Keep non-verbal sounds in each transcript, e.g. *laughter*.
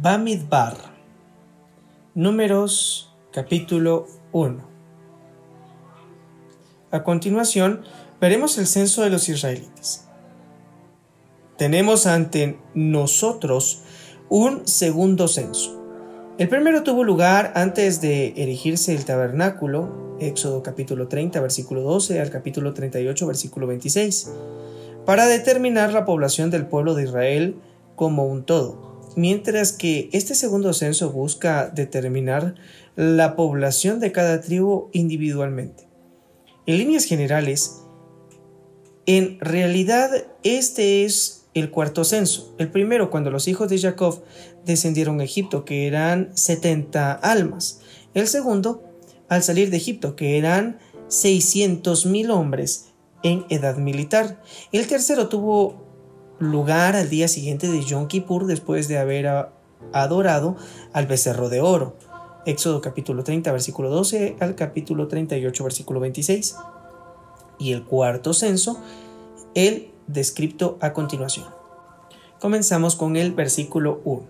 Bamidbar. Números capítulo 1. A continuación, veremos el censo de los israelitas. Tenemos ante nosotros un segundo censo. El primero tuvo lugar antes de erigirse el tabernáculo, Éxodo capítulo 30, versículo 12 al capítulo 38, versículo 26, para determinar la población del pueblo de Israel como un todo mientras que este segundo censo busca determinar la población de cada tribu individualmente. En líneas generales, en realidad este es el cuarto censo, el primero cuando los hijos de Jacob descendieron a Egipto, que eran 70 almas, el segundo al salir de Egipto, que eran 600.000 hombres en edad militar. El tercero tuvo lugar al día siguiente de Yom Kippur después de haber adorado al becerro de oro. Éxodo capítulo 30 versículo 12 al capítulo 38 versículo 26. Y el cuarto censo, el descripto a continuación. Comenzamos con el versículo 1.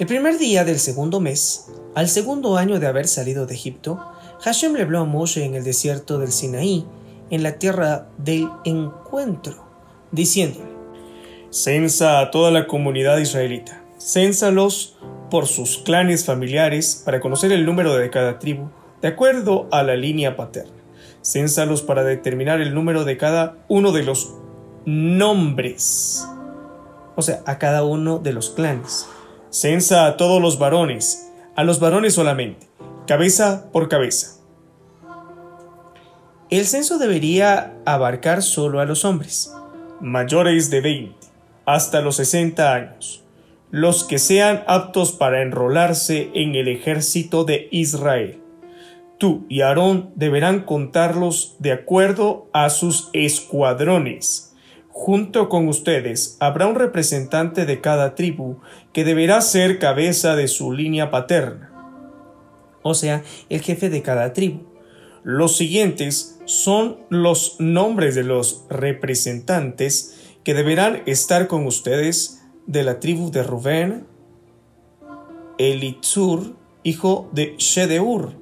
El primer día del segundo mes, al segundo año de haber salido de Egipto, Hashem le habló a Moshe en el desierto del Sinaí, en la tierra del encuentro diciéndole, Censa a toda la comunidad israelita, cénsalos por sus clanes familiares para conocer el número de cada tribu, de acuerdo a la línea paterna. Cénsalos para determinar el número de cada uno de los nombres, o sea, a cada uno de los clanes. Censa a todos los varones, a los varones solamente, cabeza por cabeza. El censo debería abarcar solo a los hombres mayores de 20 hasta los 60 años, los que sean aptos para enrolarse en el ejército de Israel. Tú y Aarón deberán contarlos de acuerdo a sus escuadrones. Junto con ustedes habrá un representante de cada tribu que deberá ser cabeza de su línea paterna, o sea, el jefe de cada tribu. Los siguientes son los nombres de los representantes que deberán estar con ustedes de la tribu de Rubén, Elitzur, hijo de Shedeur,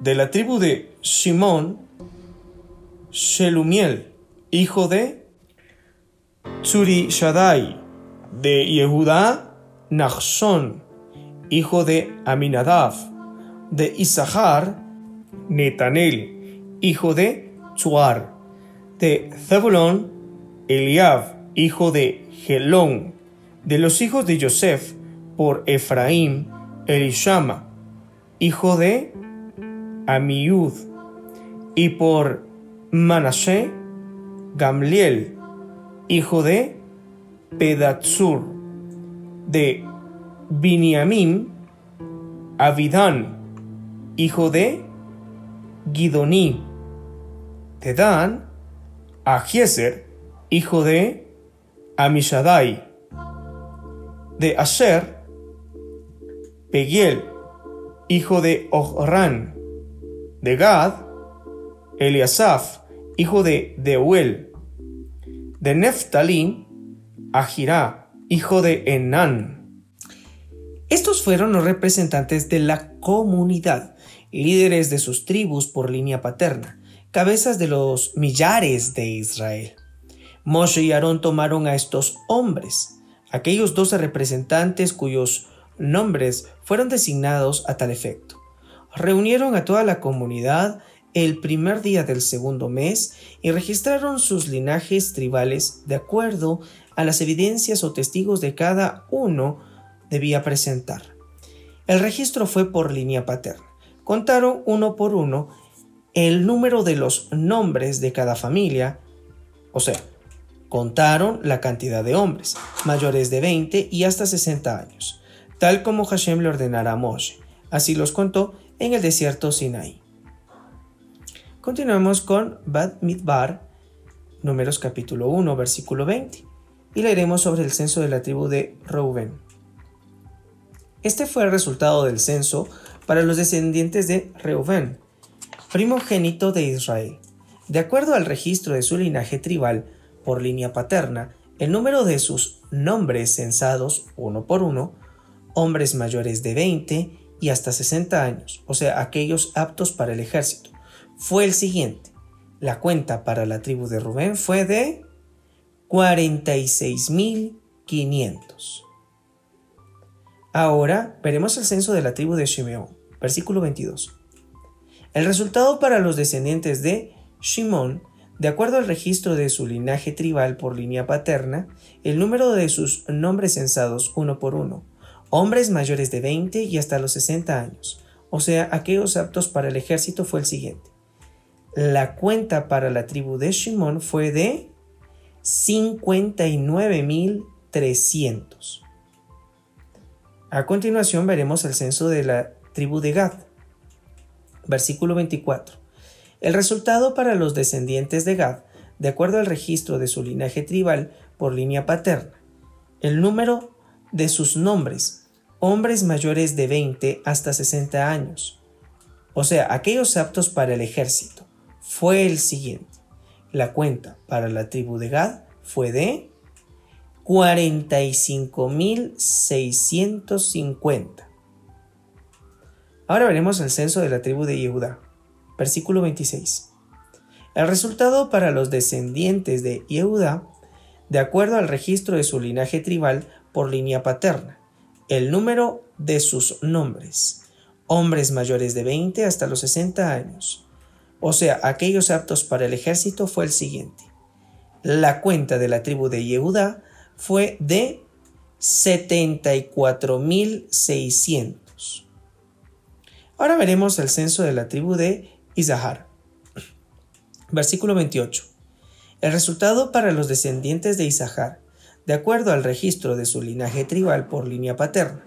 de la tribu de Shimón, Shelumiel, hijo de Tsuri Shaddai, de Yehudá, Nachshon, hijo de Aminadav, de Isahar, Netanel, hijo de Chuar, de Zabulón, Eliab, hijo de Gelón, de los hijos de Joseph, por Efraín, Elishama, hijo de Amiud, y por Manashe, Gamliel, hijo de Pedatsur, de Biniamín, Abidán, hijo de Gidoní, de Dan, a hijo de Amishadai, de Asher, Pegiel, hijo de Ohran, de Gad, Eliasaf, hijo de Deuel, de Neftalí, Ahirá, hijo de Enán. Estos fueron los representantes de la comunidad, líderes de sus tribus por línea paterna cabezas de los millares de Israel. Moshe y Aarón tomaron a estos hombres, aquellos doce representantes cuyos nombres fueron designados a tal efecto. Reunieron a toda la comunidad el primer día del segundo mes y registraron sus linajes tribales de acuerdo a las evidencias o testigos de cada uno debía presentar. El registro fue por línea paterna. Contaron uno por uno el número de los nombres de cada familia, o sea, contaron la cantidad de hombres, mayores de 20 y hasta 60 años, tal como Hashem le ordenara a Moshe. Así los contó en el desierto Sinai. Continuamos con Bad Midbar, números capítulo 1, versículo 20, y leeremos sobre el censo de la tribu de Reuben. Este fue el resultado del censo para los descendientes de Reuben, primogénito de Israel. De acuerdo al registro de su linaje tribal por línea paterna, El número de sus nombres censados, uno por uno, hombres mayores de 20 y hasta 60 años, o sea, aquellos aptos para el ejército, fue el siguiente. La cuenta para la tribu de Rubén fue de 46.500. Ahora veremos el censo de la tribu de Shimeón, versículo 22. El resultado para los descendientes de Shimón, de acuerdo al registro de su linaje tribal por línea paterna, el número de sus nombres censados uno por uno, hombres mayores de 20 y hasta los 60 años, o sea, aquellos aptos para el ejército fue el siguiente. La cuenta para la tribu de Shimón fue de 59.300. A continuación veremos el censo de la tribu de Gad. Versículo 24. El resultado para los descendientes de Gad, de acuerdo al registro de su linaje tribal por línea paterna. El número de sus nombres, hombres mayores de 20 hasta 60 años, o sea, aquellos aptos para el ejército, fue el siguiente. La cuenta para la tribu de Gad fue de 45.650. Ahora veremos el censo de la tribu de Yehuda. Versículo 26. El resultado para los descendientes de Yehuda, de acuerdo al registro de su linaje tribal por línea paterna, el número de sus nombres, hombres mayores de 20 hasta los 60 años, o sea, aquellos aptos para el ejército, fue el siguiente. La cuenta de la tribu de Yehuda fue de 74.600. Ahora veremos el censo de la tribu de Isahar. Versículo 28. El resultado para los descendientes de Isahar, de acuerdo al registro de su linaje tribal por línea paterna,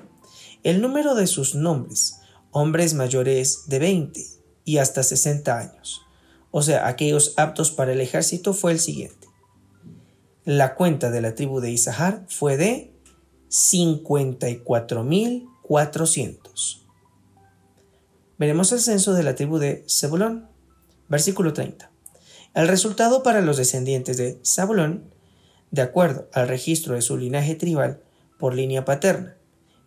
el número de sus nombres, hombres mayores de 20 y hasta 60 años, o sea, aquellos aptos para el ejército, fue el siguiente. La cuenta de la tribu de Isahar fue de 54.400. Veremos el censo de la tribu de Zebulón, versículo 30. El resultado para los descendientes de Zabulón, de acuerdo al registro de su linaje tribal por línea paterna,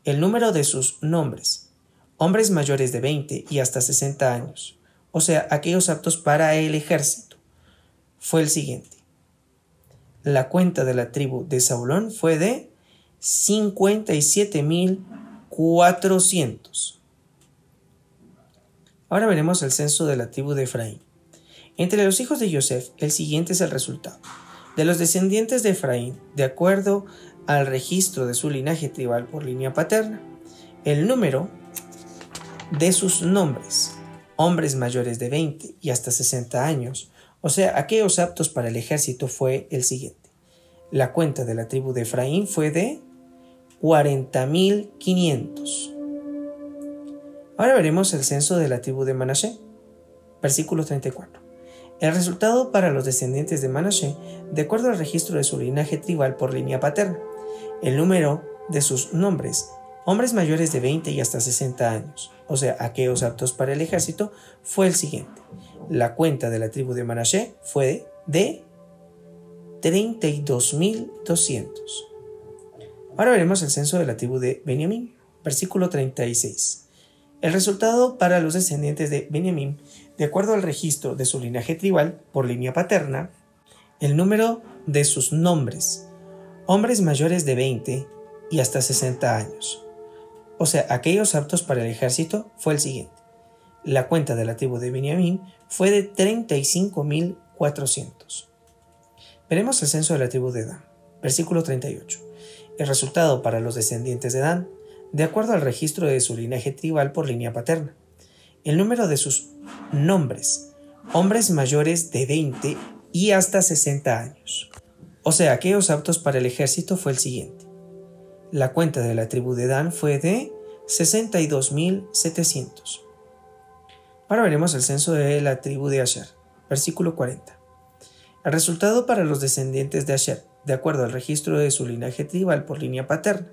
el número de sus nombres, hombres mayores de 20 y hasta 60 años, o sea, aquellos aptos para el ejército, fue el siguiente la cuenta de la tribu de Saulón fue de 57.400. Ahora veremos el censo de la tribu de Efraín. Entre los hijos de Joseph, el siguiente es el resultado. De los descendientes de Efraín, de acuerdo al registro de su linaje tribal por línea paterna, el número de sus nombres, hombres mayores de 20 y hasta 60 años, o sea, aquellos aptos para el ejército fue el siguiente. La cuenta de la tribu de Efraín fue de 40.500. Ahora veremos el censo de la tribu de Manasé. Versículo 34. El resultado para los descendientes de Manasé, de acuerdo al registro de su linaje tribal por línea paterna, el número de sus nombres, hombres mayores de 20 y hasta 60 años, o sea, aquellos aptos para el ejército, fue el siguiente. La cuenta de la tribu de Manasé fue de 32.200. Ahora veremos el censo de la tribu de Benjamín, versículo 36. El resultado para los descendientes de Benjamín, de acuerdo al registro de su linaje tribal por línea paterna, el número de sus nombres, hombres mayores de 20 y hasta 60 años, o sea, aquellos aptos para el ejército, fue el siguiente. La cuenta de la tribu de Benjamín fue de 35.400. Veremos el censo de la tribu de Dan. Versículo 38. El resultado para los descendientes de Dan, de acuerdo al registro de su linaje tribal por línea paterna. El número de sus nombres, hombres mayores de 20 y hasta 60 años. O sea, aquellos aptos para el ejército fue el siguiente. La cuenta de la tribu de Dan fue de 62.700. Ahora veremos el censo de la tribu de Asher, versículo 40. El resultado para los descendientes de Asher, de acuerdo al registro de su linaje tribal por línea paterna.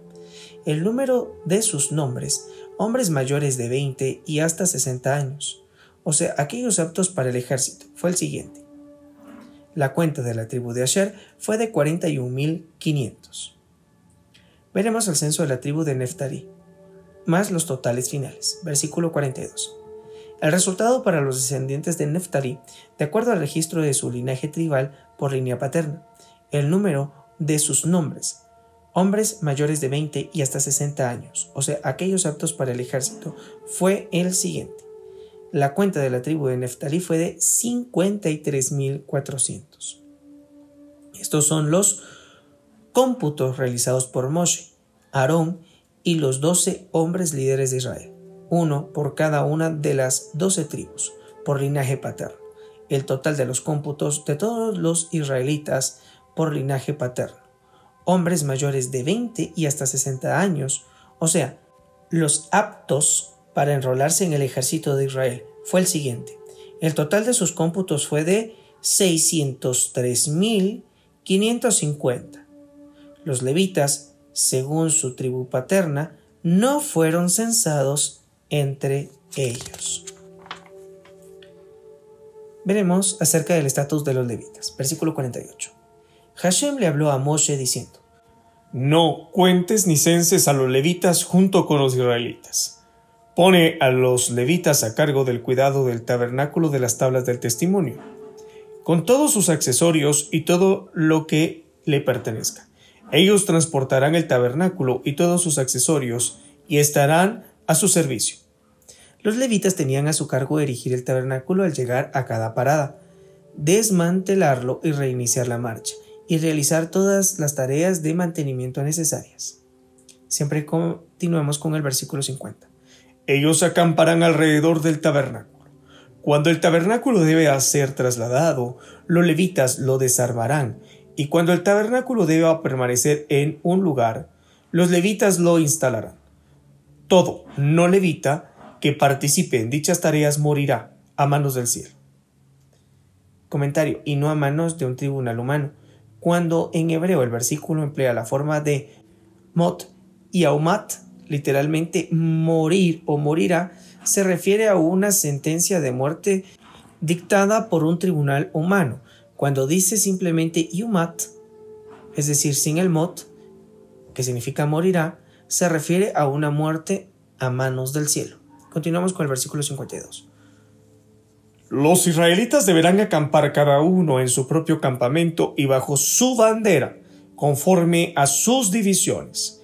El número de sus nombres, hombres mayores de 20 y hasta 60 años, o sea, aquellos aptos para el ejército, fue el siguiente. La cuenta de la tribu de Asher fue de 41.500. Veremos el censo de la tribu de Neftali, más los totales finales. Versículo 42. El resultado para los descendientes de Neftali, de acuerdo al registro de su linaje tribal por línea paterna, el número de sus nombres, hombres mayores de 20 y hasta 60 años, o sea, aquellos aptos para el ejército, fue el siguiente. La cuenta de la tribu de Neftalí fue de 53.400. Estos son los cómputos realizados por Moshe, Aarón y los 12 hombres líderes de Israel, uno por cada una de las 12 tribus, por linaje paterno. El total de los cómputos de todos los israelitas por linaje paterno hombres mayores de 20 y hasta 60 años, o sea, los aptos para enrolarse en el ejército de Israel, fue el siguiente. El total de sus cómputos fue de 603.550. Los levitas, según su tribu paterna, no fueron censados entre ellos. Veremos acerca del estatus de los levitas. Versículo 48. Hashem le habló a Moshe diciendo, No cuentes ni censes a los levitas junto con los israelitas. Pone a los levitas a cargo del cuidado del tabernáculo de las tablas del testimonio, con todos sus accesorios y todo lo que le pertenezca. Ellos transportarán el tabernáculo y todos sus accesorios y estarán a su servicio. Los levitas tenían a su cargo erigir el tabernáculo al llegar a cada parada, desmantelarlo y reiniciar la marcha y realizar todas las tareas de mantenimiento necesarias. Siempre continuamos con el versículo 50. Ellos acamparán alrededor del tabernáculo. Cuando el tabernáculo debe ser trasladado, los levitas lo desarmarán, y cuando el tabernáculo deba permanecer en un lugar, los levitas lo instalarán. Todo no levita que participe en dichas tareas morirá a manos del cielo. Comentario, y no a manos de un tribunal humano, cuando en hebreo el versículo emplea la forma de mot y aumat, literalmente morir o morirá, se refiere a una sentencia de muerte dictada por un tribunal humano. Cuando dice simplemente yumat, es decir, sin el mot, que significa morirá, se refiere a una muerte a manos del cielo. Continuamos con el versículo 52. Los israelitas deberán acampar cada uno en su propio campamento y bajo su bandera, conforme a sus divisiones.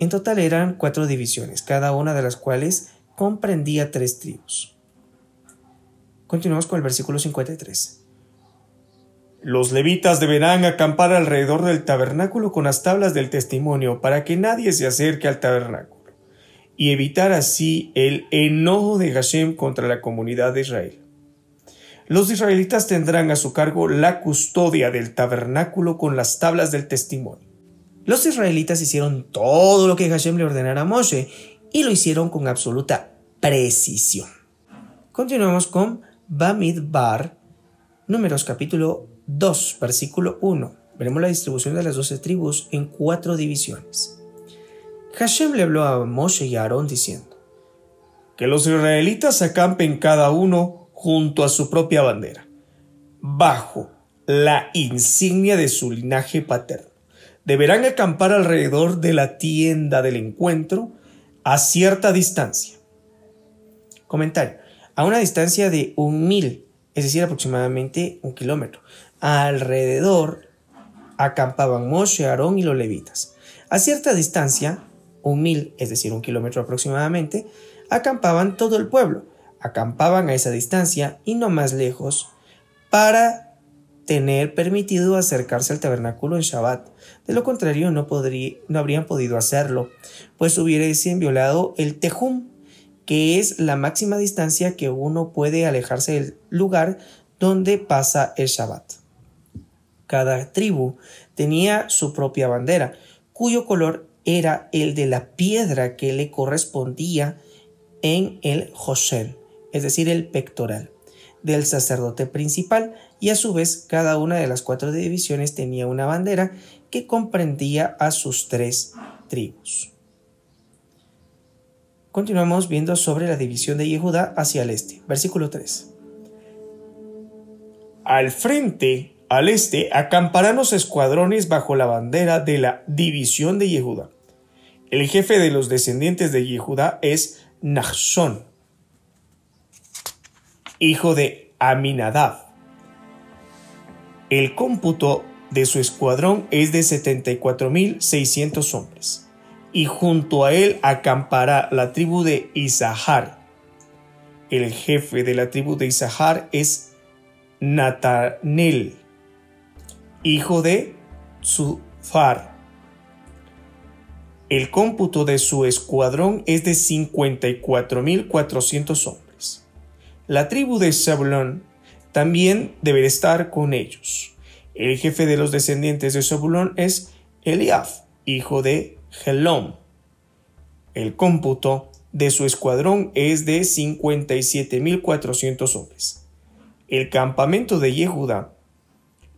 En total eran cuatro divisiones, cada una de las cuales comprendía tres tribus. Continuamos con el versículo 53. Los levitas deberán acampar alrededor del tabernáculo con las tablas del testimonio para que nadie se acerque al tabernáculo y evitar así el enojo de Hashem contra la comunidad de Israel. Los israelitas tendrán a su cargo la custodia del tabernáculo con las tablas del testimonio. Los israelitas hicieron todo lo que Hashem le ordenara a Moshe y lo hicieron con absoluta precisión. Continuamos con Bamidbar, números capítulo 2, versículo 1. Veremos la distribución de las doce tribus en cuatro divisiones. Hashem le habló a Moshe y a Aarón diciendo, Que los israelitas acampen cada uno junto a su propia bandera, bajo la insignia de su linaje paterno. Deberán acampar alrededor de la tienda del encuentro a cierta distancia. Comentario. A una distancia de un mil, es decir, aproximadamente un kilómetro. Alrededor acampaban Moshe, Aarón y los levitas. A cierta distancia, un mil, es decir, un kilómetro aproximadamente, acampaban todo el pueblo, acampaban a esa distancia y no más lejos, para tener permitido acercarse al tabernáculo en Shabbat. De lo contrario, no, no habrían podido hacerlo, pues hubiesen violado el Tejum, que es la máxima distancia que uno puede alejarse del lugar donde pasa el Shabbat. Cada tribu tenía su propia bandera, cuyo color era el de la piedra que le correspondía en el Josel, es decir, el pectoral del sacerdote principal, y a su vez cada una de las cuatro divisiones tenía una bandera que comprendía a sus tres tribus. Continuamos viendo sobre la división de Yehuda hacia el este. Versículo 3. Al frente, al este, acamparán los escuadrones bajo la bandera de la división de Yehuda. El jefe de los descendientes de Yehuda es Nachshon, hijo de Aminadab. El cómputo de su escuadrón es de 74.600 hombres, y junto a él acampará la tribu de Isahar. El jefe de la tribu de Isahar es Natanel, hijo de Zufar. El cómputo de su escuadrón es de 54.400 hombres. La tribu de Zabulón también deberá estar con ellos. El jefe de los descendientes de Zabulón es Eliab, hijo de Helom. El cómputo de su escuadrón es de 57.400 hombres. El campamento de Yehuda,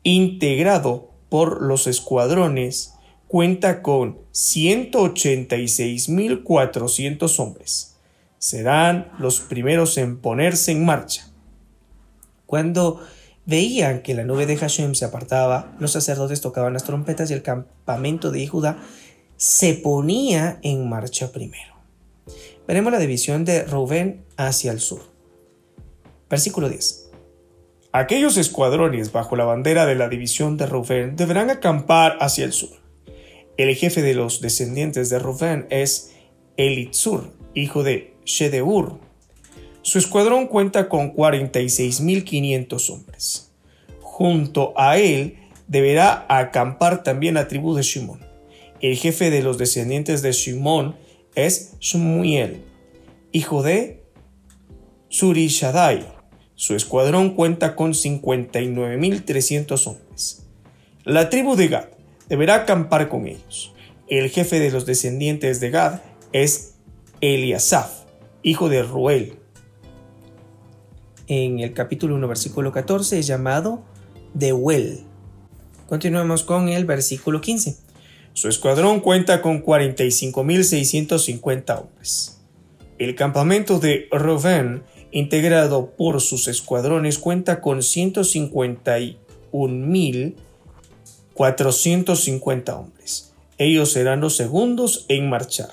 integrado por los escuadrones, cuenta con 186.400 hombres. Serán los primeros en ponerse en marcha. Cuando veían que la nube de Hashem se apartaba, los sacerdotes tocaban las trompetas y el campamento de Judá se ponía en marcha primero. Veremos la división de Rubén hacia el sur. Versículo 10. Aquellos escuadrones bajo la bandera de la división de Rubén deberán acampar hacia el sur. El jefe de los descendientes de Rubén es Elitzur, hijo de Shedeur, su escuadrón cuenta con 46.500 hombres. Junto a él deberá acampar también la tribu de Shimón. El jefe de los descendientes de Shimón es Shmuel, hijo de Surishadai. Su escuadrón cuenta con 59.300 hombres. La tribu de Gad deberá acampar con ellos. El jefe de los descendientes de Gad es Eliasaf, hijo de Ruel en el capítulo 1, versículo 14, es llamado Deuel. Continuamos con el versículo 15. Su escuadrón cuenta con 45.650 hombres. El campamento de Reuven, integrado por sus escuadrones, cuenta con 151.450 hombres. Ellos serán los segundos en marchar.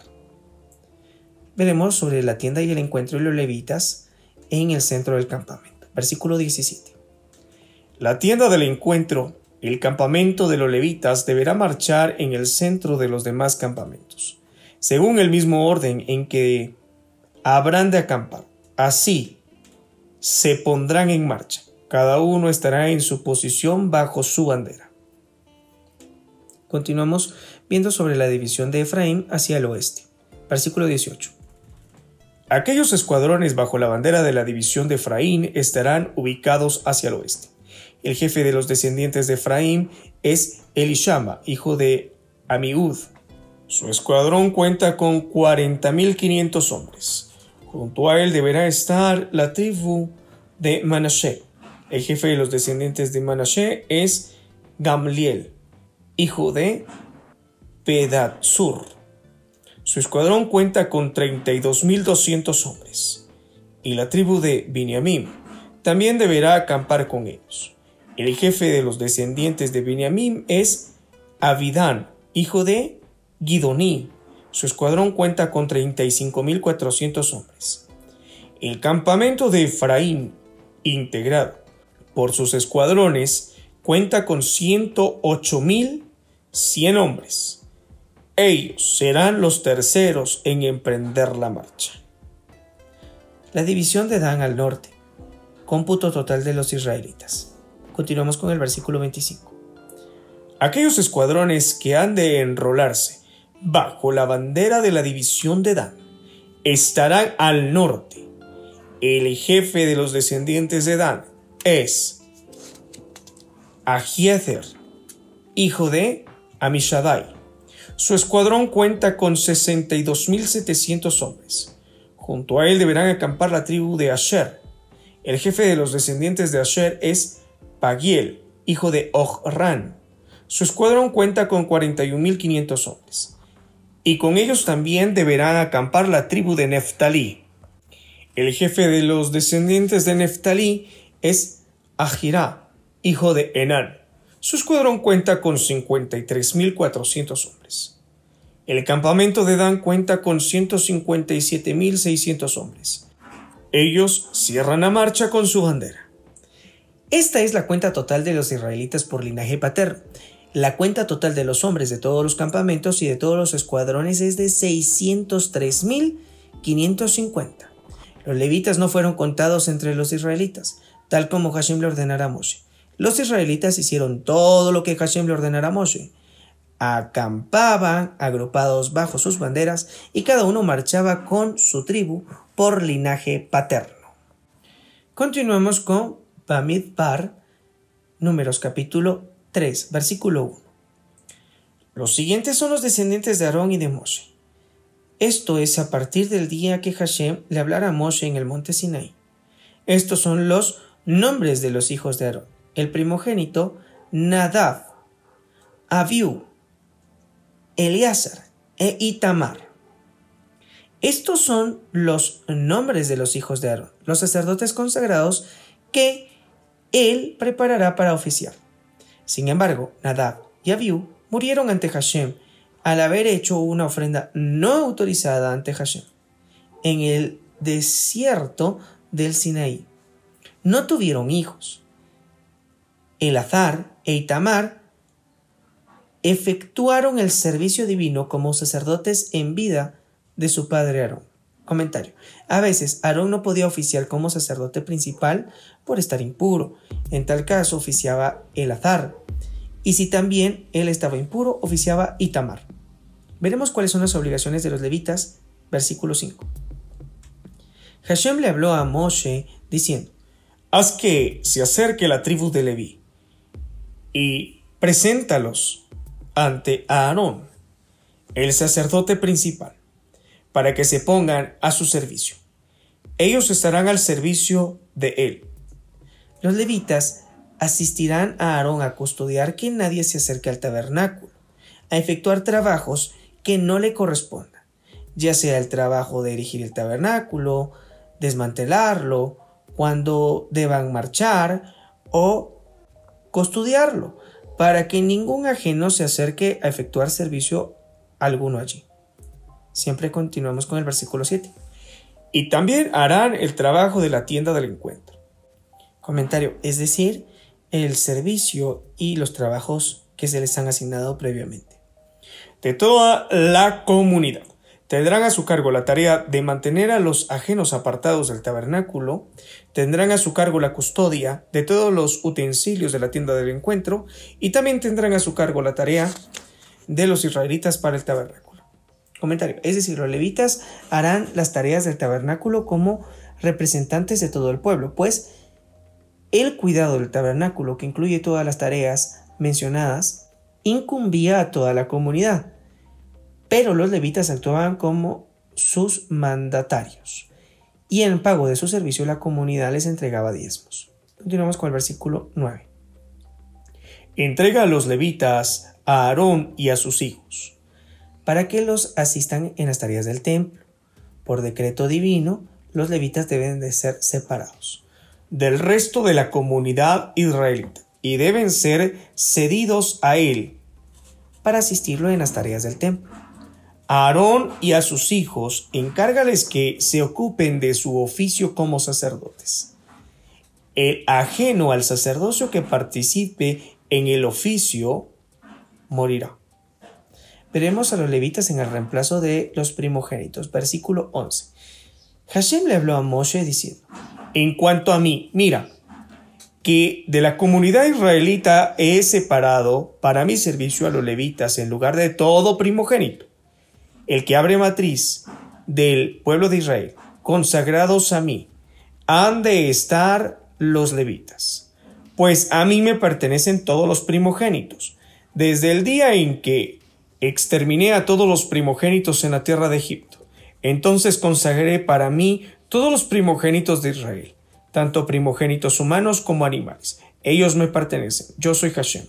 Veremos sobre la tienda y el encuentro de los levitas en el centro del campamento. Versículo 17. La tienda del encuentro, el campamento de los levitas, deberá marchar en el centro de los demás campamentos, según el mismo orden en que habrán de acampar. Así se pondrán en marcha. Cada uno estará en su posición bajo su bandera. Continuamos viendo sobre la división de Efraín hacia el oeste. Versículo 18. Aquellos escuadrones bajo la bandera de la división de Efraín estarán ubicados hacia el oeste. El jefe de los descendientes de Efraín es Elishama, hijo de Amiud. Su escuadrón cuenta con 40.500 hombres. Junto a él deberá estar la tribu de Manashe. El jefe de los descendientes de Manashe es Gamliel, hijo de Pedatsur. Su escuadrón cuenta con 32.200 hombres, y la tribu de Biniamim también deberá acampar con ellos. El jefe de los descendientes de Biniamim es Abidán, hijo de Gidoní. Su escuadrón cuenta con 35.400 hombres. El campamento de Efraín, integrado por sus escuadrones, cuenta con 108.100 hombres ellos serán los terceros en emprender la marcha. La división de Dan al norte. Cómputo total de los israelitas. Continuamos con el versículo 25. Aquellos escuadrones que han de enrolarse bajo la bandera de la división de Dan estarán al norte. El jefe de los descendientes de Dan es Ahiezer, hijo de Amishadai su escuadrón cuenta con 62.700 hombres. Junto a él deberán acampar la tribu de Asher. El jefe de los descendientes de Asher es Pagiel, hijo de Ohran. Su escuadrón cuenta con 41.500 hombres. Y con ellos también deberán acampar la tribu de Neftalí. El jefe de los descendientes de Neftalí es Ahirá, hijo de Enán. Su escuadrón cuenta con 53.400 hombres. El campamento de Dan cuenta con 157.600 hombres. Ellos cierran la marcha con su bandera. Esta es la cuenta total de los israelitas por linaje paterno. La cuenta total de los hombres de todos los campamentos y de todos los escuadrones es de 603.550. Los levitas no fueron contados entre los israelitas, tal como Hashem le ordenara a Moshe. Los israelitas hicieron todo lo que Hashem le ordenara a Moshe. Acampaban agrupados bajo sus banderas y cada uno marchaba con su tribu por linaje paterno. Continuamos con Bamidbar, Números capítulo 3, versículo 1. Los siguientes son los descendientes de Aarón y de Moshe. Esto es a partir del día que Hashem le hablara a Moshe en el monte Sinai. Estos son los nombres de los hijos de Aarón. El primogénito, Nadab, Abiú, Eleazar e Itamar. Estos son los nombres de los hijos de Aarón, los sacerdotes consagrados que él preparará para oficiar. Sin embargo, Nadab y Abiú murieron ante Hashem al haber hecho una ofrenda no autorizada ante Hashem en el desierto del Sinaí. No tuvieron hijos. Elazar e Itamar efectuaron el servicio divino como sacerdotes en vida de su padre Aarón. Comentario. A veces Aarón no podía oficiar como sacerdote principal por estar impuro. En tal caso oficiaba el azar. Y si también él estaba impuro, oficiaba Itamar. Veremos cuáles son las obligaciones de los levitas. Versículo 5. Hashem le habló a Moshe diciendo, Haz que se acerque la tribu de Leví y preséntalos ante Aarón, el sacerdote principal para que se pongan a su servicio. Ellos estarán al servicio de él. Los levitas asistirán a Aarón a custodiar que nadie se acerque al tabernáculo, a efectuar trabajos que no le correspondan, ya sea el trabajo de erigir el tabernáculo, desmantelarlo, cuando deban marchar o custodiarlo, para que ningún ajeno se acerque a efectuar servicio alguno allí. Siempre continuamos con el versículo 7. Y también harán el trabajo de la tienda del encuentro. Comentario, es decir, el servicio y los trabajos que se les han asignado previamente. De toda la comunidad. Tendrán a su cargo la tarea de mantener a los ajenos apartados del tabernáculo, tendrán a su cargo la custodia de todos los utensilios de la tienda del encuentro y también tendrán a su cargo la tarea de los israelitas para el tabernáculo. Comentario. Es decir, los levitas harán las tareas del tabernáculo como representantes de todo el pueblo, pues el cuidado del tabernáculo, que incluye todas las tareas mencionadas, incumbía a toda la comunidad, pero los levitas actuaban como sus mandatarios, y en pago de su servicio la comunidad les entregaba diezmos. Continuamos con el versículo 9. Entrega a los levitas a Aarón y a sus hijos para que los asistan en las tareas del templo. Por decreto divino, los levitas deben de ser separados del resto de la comunidad israelita y deben ser cedidos a él para asistirlo en las tareas del templo. A Aarón y a sus hijos encárgales que se ocupen de su oficio como sacerdotes. El ajeno al sacerdocio que participe en el oficio morirá. Veremos a los levitas en el reemplazo de los primogénitos. Versículo 11. Hashem le habló a Moshe diciendo, En cuanto a mí, mira, que de la comunidad israelita he separado para mi servicio a los levitas en lugar de todo primogénito, el que abre matriz del pueblo de Israel, consagrados a mí, han de estar los levitas, pues a mí me pertenecen todos los primogénitos, desde el día en que Exterminé a todos los primogénitos en la tierra de Egipto. Entonces consagré para mí todos los primogénitos de Israel, tanto primogénitos humanos como animales. Ellos me pertenecen. Yo soy Hashem.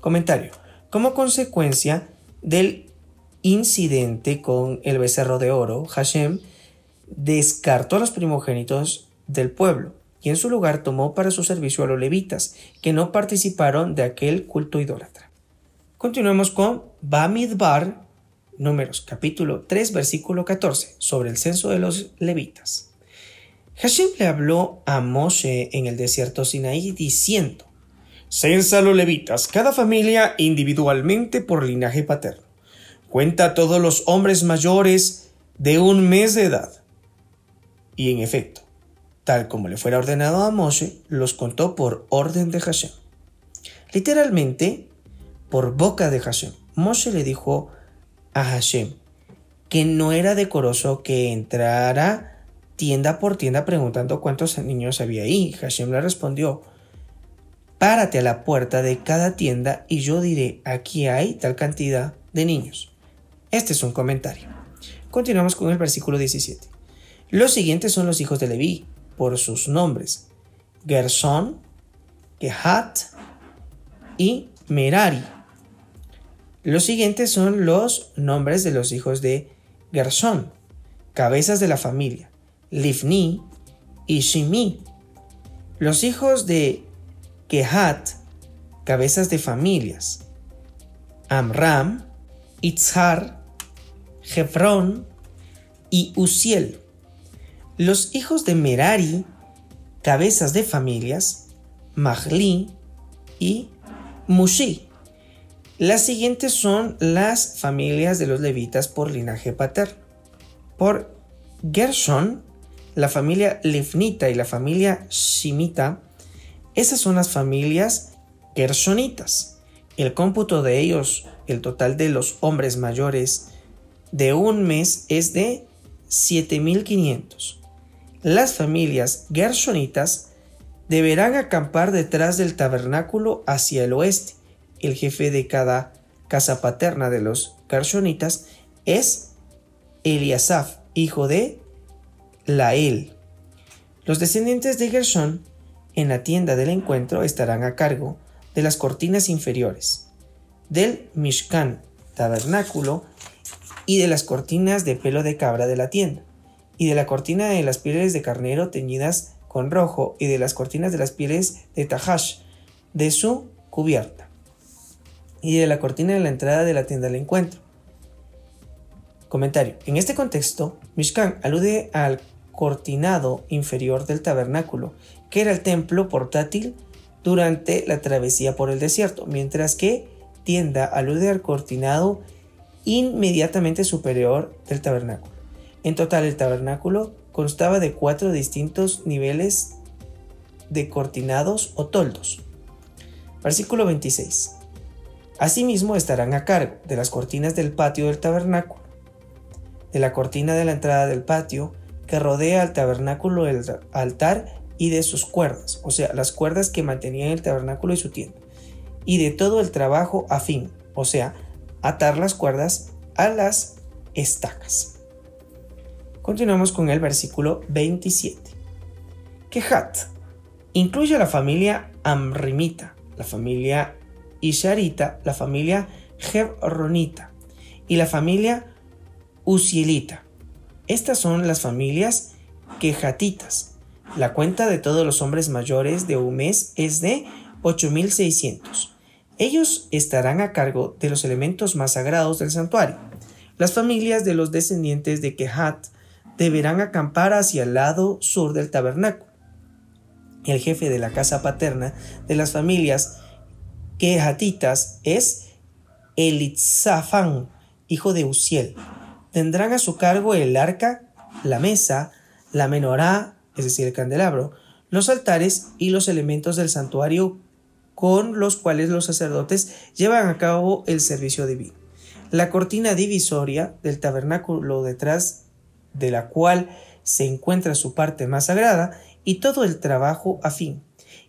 Comentario. Como consecuencia del incidente con el becerro de oro, Hashem descartó a los primogénitos del pueblo, y en su lugar tomó para su servicio a los levitas, que no participaron de aquel culto idólatra. Continuemos con Bamidbar, números capítulo 3, versículo 14, sobre el censo de los levitas. Hashem le habló a Moshe en el desierto Sinaí diciendo, Censa los levitas, cada familia individualmente por linaje paterno. Cuenta a todos los hombres mayores de un mes de edad. Y en efecto, tal como le fuera ordenado a Moshe, los contó por orden de Hashem. Literalmente, por boca de Hashem. Moshe le dijo a Hashem que no era decoroso que entrara tienda por tienda preguntando cuántos niños había ahí. Hashem le respondió, párate a la puerta de cada tienda y yo diré, aquí hay tal cantidad de niños. Este es un comentario. Continuamos con el versículo 17. Los siguientes son los hijos de Leví, por sus nombres, Gerson, Gehat y Merari. Los siguientes son los nombres de los hijos de Gerson, cabezas de la familia, Livni y Shimi. Los hijos de Kehat, cabezas de familias, Amram, Itzhar, Hebron y Uziel. Los hijos de Merari, cabezas de familias, Mahli y Mushi. Las siguientes son las familias de los levitas por linaje paterno. Por Gershon, la familia Lefnita y la familia Shimita, esas son las familias Gershonitas. El cómputo de ellos, el total de los hombres mayores de un mes es de 7500. Las familias Gershonitas deberán acampar detrás del tabernáculo hacia el oeste el jefe de cada casa paterna de los Gershonitas es Eliasaf, hijo de Lael. Los descendientes de Gershon en la tienda del encuentro estarán a cargo de las cortinas inferiores, del Mishkan, tabernáculo, y de las cortinas de pelo de cabra de la tienda, y de la cortina de las pieles de carnero teñidas con rojo, y de las cortinas de las pieles de Tahash, de su cubierta y de la cortina de la entrada de la tienda del encuentro. Comentario. En este contexto, Mishkan alude al cortinado inferior del tabernáculo, que era el templo portátil durante la travesía por el desierto, mientras que tienda alude al cortinado inmediatamente superior del tabernáculo. En total, el tabernáculo constaba de cuatro distintos niveles de cortinados o toldos. Versículo 26. Asimismo estarán a cargo de las cortinas del patio del tabernáculo, de la cortina de la entrada del patio que rodea al tabernáculo del altar y de sus cuerdas, o sea, las cuerdas que mantenían el tabernáculo y su tienda, y de todo el trabajo afín, o sea, atar las cuerdas a las estacas. Continuamos con el versículo 27. Kehat incluye a la familia Amrimita, la familia y Sharita, la familia Hebronita y la familia Uzielita. Estas son las familias quejatitas. La cuenta de todos los hombres mayores de un mes es de 8600. Ellos estarán a cargo de los elementos más sagrados del santuario. Las familias de los descendientes de Kehat deberán acampar hacia el lado sur del tabernáculo. El jefe de la casa paterna de las familias Hatitas es Elitzafán, hijo de Uziel. Tendrán a su cargo el arca, la mesa, la menorá, es decir, el candelabro, los altares y los elementos del santuario con los cuales los sacerdotes llevan a cabo el servicio divino. La cortina divisoria del tabernáculo detrás de la cual se encuentra su parte más sagrada y todo el trabajo afín.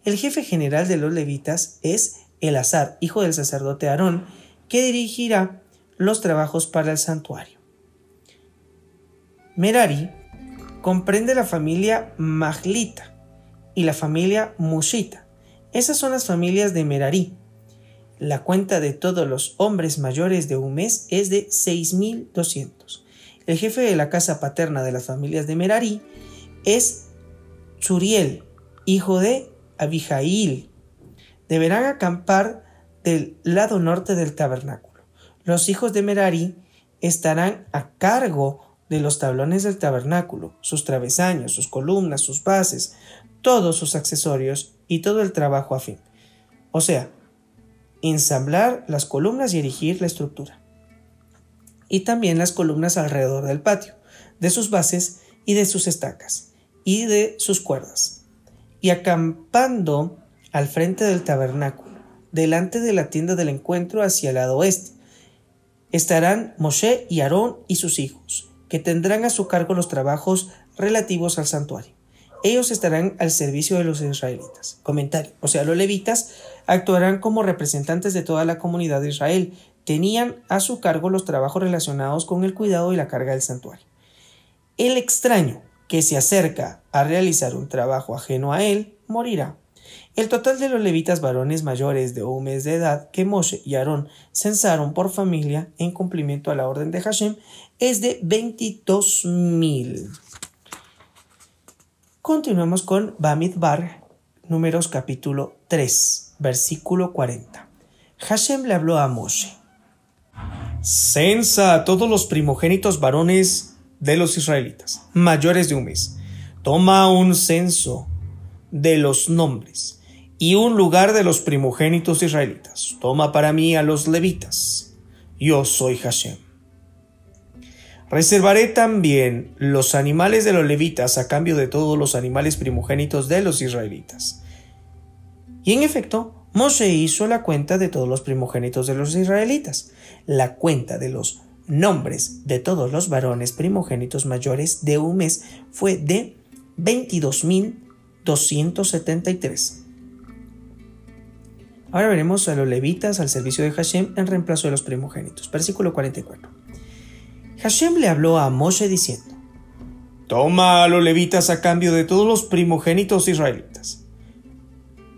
El jefe general de los levitas es Elazar, hijo del sacerdote Aarón, que dirigirá los trabajos para el santuario. Merari comprende la familia Maglita y la familia Mushita. Esas son las familias de Merari. La cuenta de todos los hombres mayores de un mes es de 6.200. El jefe de la casa paterna de las familias de Merari es Churiel, hijo de Abijail. Deberán acampar del lado norte del tabernáculo. Los hijos de Merari estarán a cargo de los tablones del tabernáculo, sus travesaños, sus columnas, sus bases, todos sus accesorios y todo el trabajo afín. O sea, ensamblar las columnas y erigir la estructura. Y también las columnas alrededor del patio, de sus bases y de sus estacas, y de sus cuerdas. Y acampando al frente del tabernáculo, delante de la tienda del encuentro hacia el lado oeste, estarán Moshe y Aarón y sus hijos, que tendrán a su cargo los trabajos relativos al santuario. Ellos estarán al servicio de los israelitas. Comentario. O sea, los levitas actuarán como representantes de toda la comunidad de Israel. Tenían a su cargo los trabajos relacionados con el cuidado y la carga del santuario. El extraño que se acerca a realizar un trabajo ajeno a él morirá. El total de los levitas varones mayores de un mes de edad que Moshe y Aarón censaron por familia en cumplimiento a la orden de Hashem es de 22.000. Continuamos con Bamidbar, números capítulo 3, versículo 40. Hashem le habló a Moshe. Censa a todos los primogénitos varones de los israelitas, mayores de un mes. Toma un censo de los nombres y un lugar de los primogénitos israelitas. Toma para mí a los levitas. Yo soy Hashem. Reservaré también los animales de los levitas a cambio de todos los animales primogénitos de los israelitas. Y en efecto, Moshe hizo la cuenta de todos los primogénitos de los israelitas, la cuenta de los nombres de todos los varones primogénitos mayores de un mes fue de 22.273. Ahora veremos a los levitas al servicio de Hashem en reemplazo de los primogénitos. Versículo 44. Hashem le habló a Moshe diciendo, Toma a los levitas a cambio de todos los primogénitos israelitas,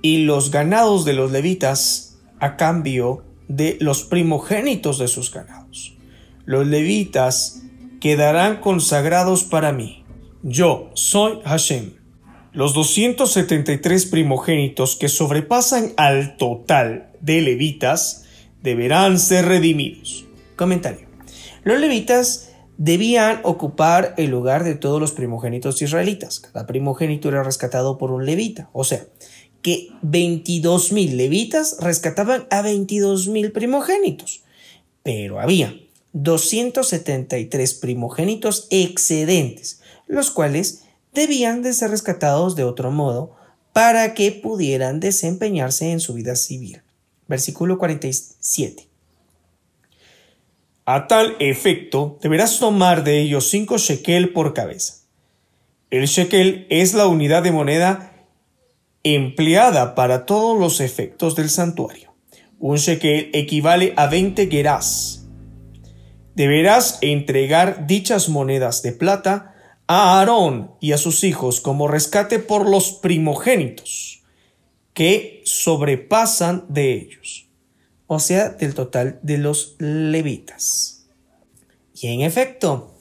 y los ganados de los levitas a cambio de los primogénitos de sus ganados. Los levitas quedarán consagrados para mí. Yo soy Hashem. Los 273 primogénitos que sobrepasan al total de levitas deberán ser redimidos. Comentario. Los levitas debían ocupar el lugar de todos los primogénitos israelitas. Cada primogénito era rescatado por un levita. O sea, que 22.000 levitas rescataban a 22.000 primogénitos. Pero había 273 primogénitos excedentes, los cuales debían de ser rescatados de otro modo para que pudieran desempeñarse en su vida civil. Versículo 47. A tal efecto, deberás tomar de ellos cinco shekel por cabeza. El shekel es la unidad de moneda empleada para todos los efectos del santuario. Un shekel equivale a 20 gerás. Deberás entregar dichas monedas de plata a Aarón y a sus hijos como rescate por los primogénitos que sobrepasan de ellos, o sea, del total de los levitas. Y en efecto,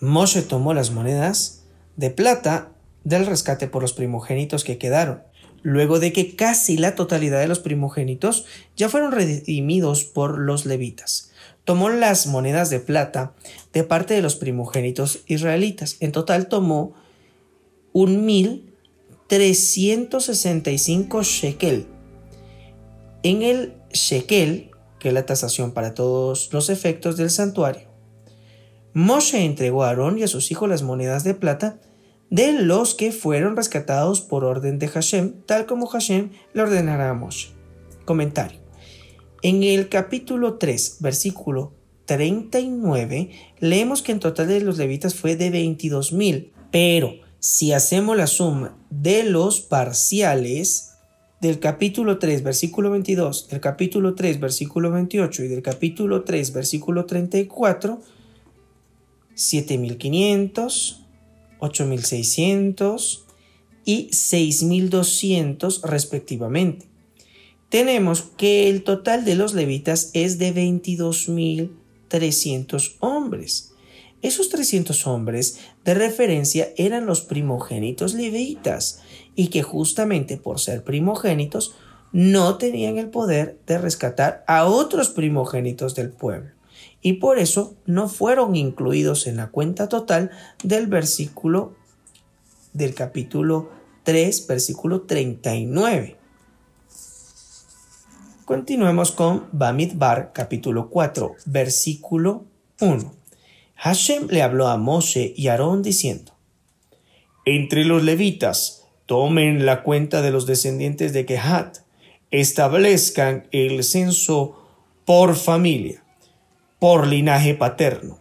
Moshe tomó las monedas de plata del rescate por los primogénitos que quedaron, luego de que casi la totalidad de los primogénitos ya fueron redimidos por los levitas tomó las monedas de plata de parte de los primogénitos israelitas. En total tomó un mil trescientos sesenta y cinco shekel. En el shekel, que es la tasación para todos los efectos del santuario, Moshe entregó a Aarón y a sus hijos las monedas de plata de los que fueron rescatados por orden de Hashem, tal como Hashem le ordenará a Moshe. Comentario. En el capítulo 3, versículo 39, leemos que en total de los levitas fue de 22 mil, pero si hacemos la suma de los parciales del capítulo 3, versículo 22, del capítulo 3, versículo 28 y del capítulo 3, versículo 34, 7500, 8600 y 6200 respectivamente tenemos que el total de los levitas es de 22.300 hombres. Esos 300 hombres de referencia eran los primogénitos levitas y que justamente por ser primogénitos no tenían el poder de rescatar a otros primogénitos del pueblo y por eso no fueron incluidos en la cuenta total del versículo del capítulo 3, versículo 39. Continuemos con Bamidbar, capítulo 4, versículo 1. Hashem le habló a Moshe y Aarón diciendo, Entre los levitas, tomen la cuenta de los descendientes de Kehat, establezcan el censo por familia, por linaje paterno.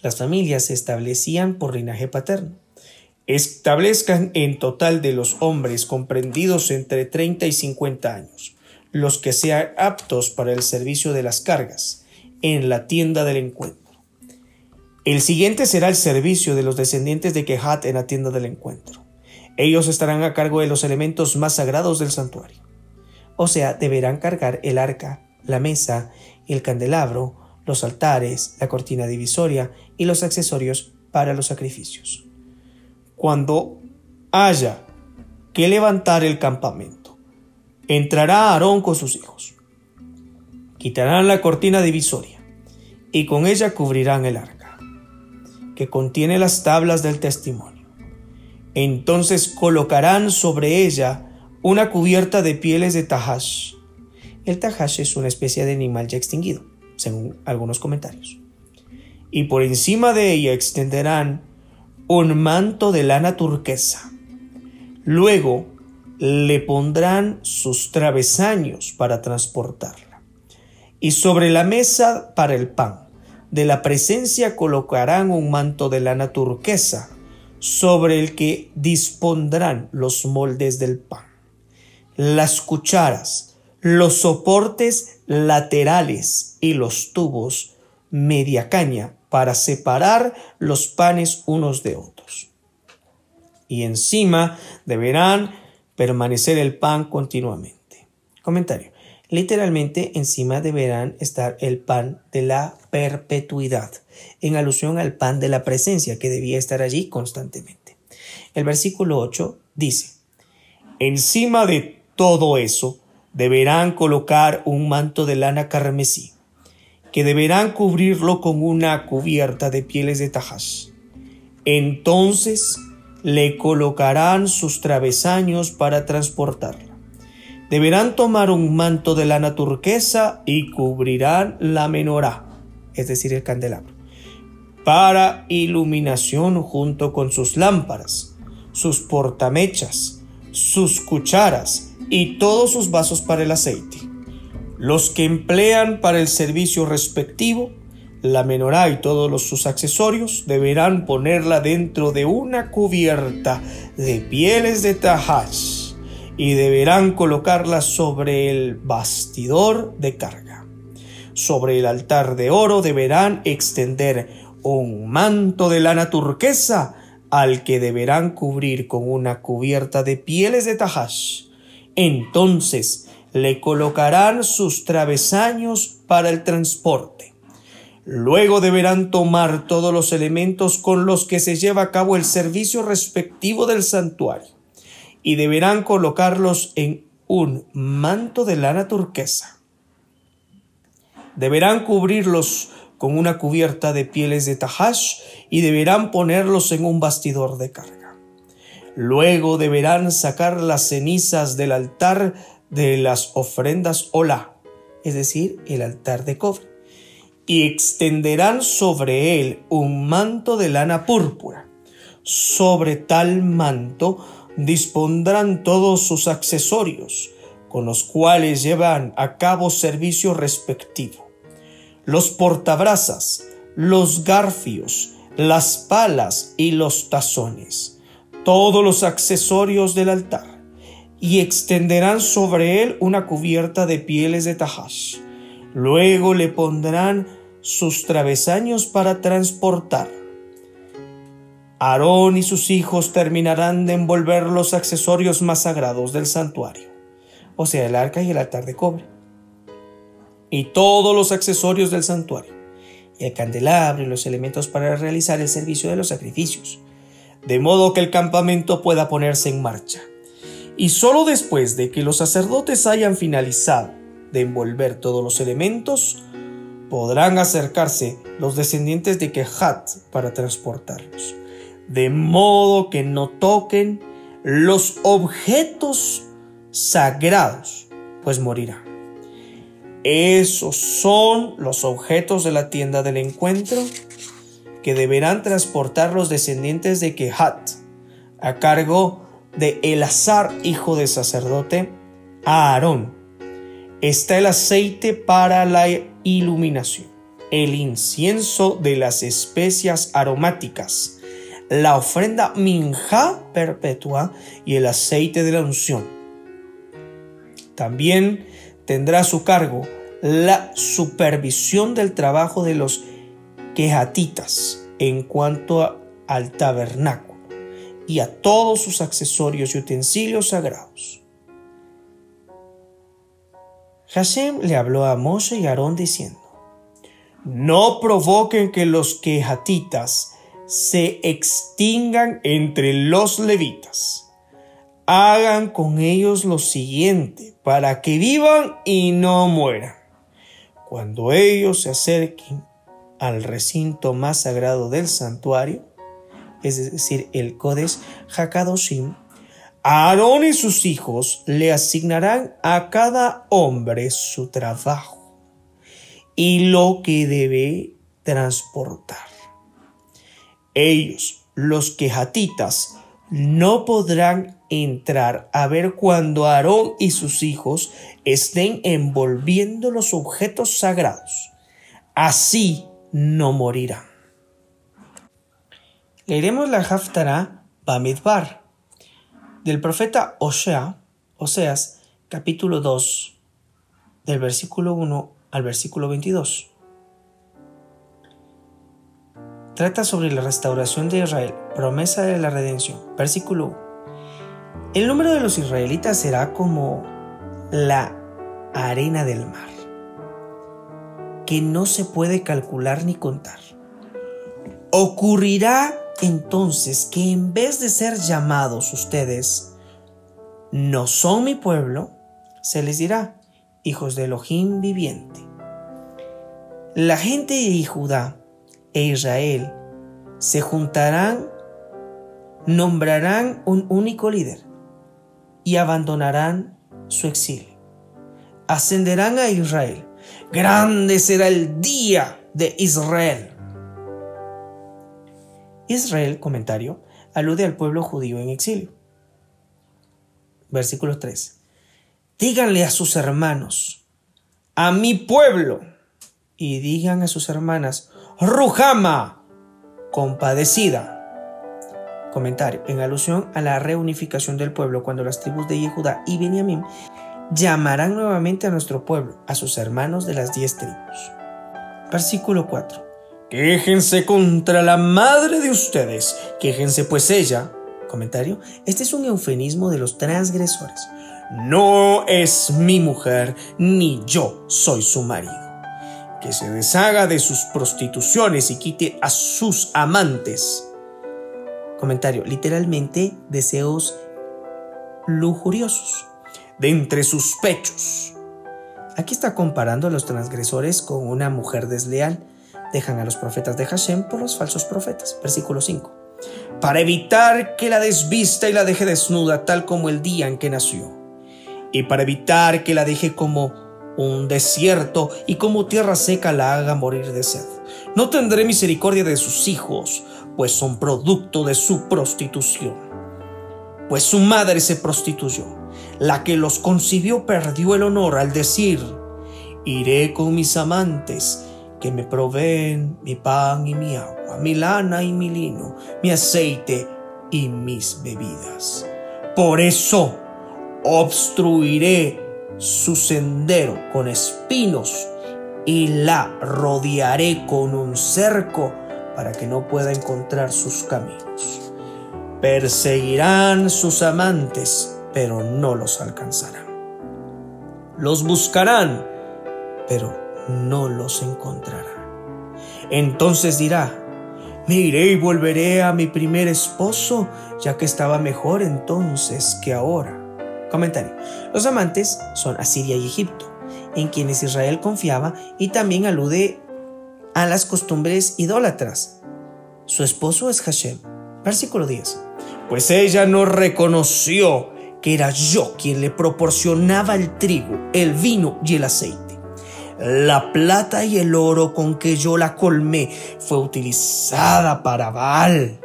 Las familias se establecían por linaje paterno. Establezcan en total de los hombres comprendidos entre 30 y 50 años, los que sean aptos para el servicio de las cargas, en la tienda del encuentro el siguiente será el servicio de los descendientes de Kehat en la tienda del encuentro. Ellos estarán a cargo de los elementos más sagrados del santuario. O sea, deberán cargar el arca, la mesa, el candelabro, los altares, la cortina divisoria y los accesorios para los sacrificios. Cuando haya que levantar el campamento, entrará Aarón con sus hijos. Quitarán la cortina divisoria y con ella cubrirán el arca que contiene las tablas del testimonio. Entonces colocarán sobre ella una cubierta de pieles de tahash. El tahash es una especie de animal ya extinguido, según algunos comentarios. Y por encima de ella extenderán un manto de lana turquesa. Luego le pondrán sus travesaños para transportarla. Y sobre la mesa para el pan de la presencia colocarán un manto de lana turquesa, sobre el que dispondrán los moldes del pan, las cucharas, los soportes laterales y los tubos media caña para separar los panes unos de otros. Y encima deberán permanecer el pan continuamente. Comentario. Literalmente encima deberán estar el pan de la perpetuidad, en alusión al pan de la presencia que debía estar allí constantemente. El versículo 8 dice, Encima de todo eso deberán colocar un manto de lana carmesí, que deberán cubrirlo con una cubierta de pieles de tajas. Entonces le colocarán sus travesaños para transportarlo deberán tomar un manto de lana turquesa y cubrirán la menorá, es decir, el candelabro, para iluminación junto con sus lámparas, sus portamechas, sus cucharas y todos sus vasos para el aceite. Los que emplean para el servicio respectivo, la menorá y todos sus accesorios deberán ponerla dentro de una cubierta de pieles de tajas y deberán colocarla sobre el bastidor de carga. Sobre el altar de oro deberán extender un manto de lana turquesa al que deberán cubrir con una cubierta de pieles de tajash. Entonces le colocarán sus travesaños para el transporte. Luego deberán tomar todos los elementos con los que se lleva a cabo el servicio respectivo del santuario y deberán colocarlos en un manto de lana turquesa. Deberán cubrirlos con una cubierta de pieles de tahash y deberán ponerlos en un bastidor de carga. Luego deberán sacar las cenizas del altar de las ofrendas hola, es decir, el altar de cobre, y extenderán sobre él un manto de lana púrpura. Sobre tal manto dispondrán todos sus accesorios, con los cuales llevan a cabo servicio respectivo. Los portabrasas, los garfios, las palas y los tazones, todos los accesorios del altar, y extenderán sobre él una cubierta de pieles de tajash. Luego le pondrán sus travesaños para transportar Aarón y sus hijos terminarán de envolver los accesorios más sagrados del santuario, o sea, el arca y el altar de cobre, y todos los accesorios del santuario, el candelabro y los elementos para realizar el servicio de los sacrificios, de modo que el campamento pueda ponerse en marcha. Y solo después de que los sacerdotes hayan finalizado de envolver todos los elementos, podrán acercarse los descendientes de Kehat para transportarlos, de modo que no toquen los objetos sagrados, pues morirán. Esos son los objetos de la tienda del encuentro que deberán transportar los descendientes de Kehat a cargo de Elazar, hijo de sacerdote, a Aarón. Está el aceite para la iluminación, el incienso de las especias aromáticas, la ofrenda minja perpetua y el aceite de la unción. También tendrá a su cargo la supervisión del trabajo de los quejatitas en cuanto al tabernáculo y a todos sus accesorios y utensilios sagrados. Hashem le habló a Moshe y Aarón diciendo, No provoquen que los quejatitas se extingan entre los levitas hagan con ellos lo siguiente, para que vivan y no mueran. Cuando ellos se acerquen al recinto más sagrado del santuario, es decir, el Kodesh Hakadoshim, Aarón y sus hijos le asignarán a cada hombre su trabajo y lo que debe transportar. Ellos, los quejatitas, no podrán entrar a ver cuando Aarón y sus hijos estén envolviendo los objetos sagrados. Así no morirán. Leeremos la Haftarah Bamidbar del profeta Osea, Oseas, capítulo 2, del versículo 1 al versículo 22. Trata sobre la restauración de Israel, promesa de la redención. Versículo 1. El número de los israelitas será como la arena del mar, que no se puede calcular ni contar. Ocurrirá entonces que en vez de ser llamados ustedes, no son mi pueblo, se les dirá, hijos de Elohim viviente. La gente de Judá e Israel se juntarán, nombrarán un único líder y abandonarán su exilio. Ascenderán a Israel. Grande será el día de Israel. Israel, comentario, alude al pueblo judío en exilio. Versículo 3. Díganle a sus hermanos, a mi pueblo, y digan a sus hermanas, Rujama, compadecida. Comentario, en alusión a la reunificación del pueblo cuando las tribus de Yehuda y Benjamín llamarán nuevamente a nuestro pueblo, a sus hermanos de las diez tribus. Versículo 4. Quéjense contra la madre de ustedes, quéjense pues ella. Comentario, este es un eufemismo de los transgresores. No es mi mujer, ni yo soy su marido. Que se deshaga de sus prostituciones y quite a sus amantes Comentario, literalmente deseos lujuriosos de entre sus pechos. Aquí está comparando a los transgresores con una mujer desleal. Dejan a los profetas de Hashem por los falsos profetas. Versículo 5. Para evitar que la desvista y la deje desnuda tal como el día en que nació. Y para evitar que la deje como un desierto y como tierra seca la haga morir de sed. No tendré misericordia de sus hijos, pues son producto de su prostitución. Pues su madre se prostituyó. La que los concibió perdió el honor al decir, iré con mis amantes que me proveen mi pan y mi agua, mi lana y mi lino, mi aceite y mis bebidas. Por eso obstruiré su sendero con espinos y la rodearé con un cerco para que no pueda encontrar sus caminos. Perseguirán sus amantes, pero no los alcanzarán. Los buscarán, pero no los encontrarán. Entonces dirá, me iré y volveré a mi primer esposo, ya que estaba mejor entonces que ahora. Comentario. Los amantes son Asiria y Egipto, en quienes Israel confiaba y también alude a las costumbres idólatras. Su esposo es Hashem. Versículo 10. Pues ella no reconoció que era yo quien le proporcionaba el trigo, el vino y el aceite. La plata y el oro con que yo la colmé fue utilizada para Baal,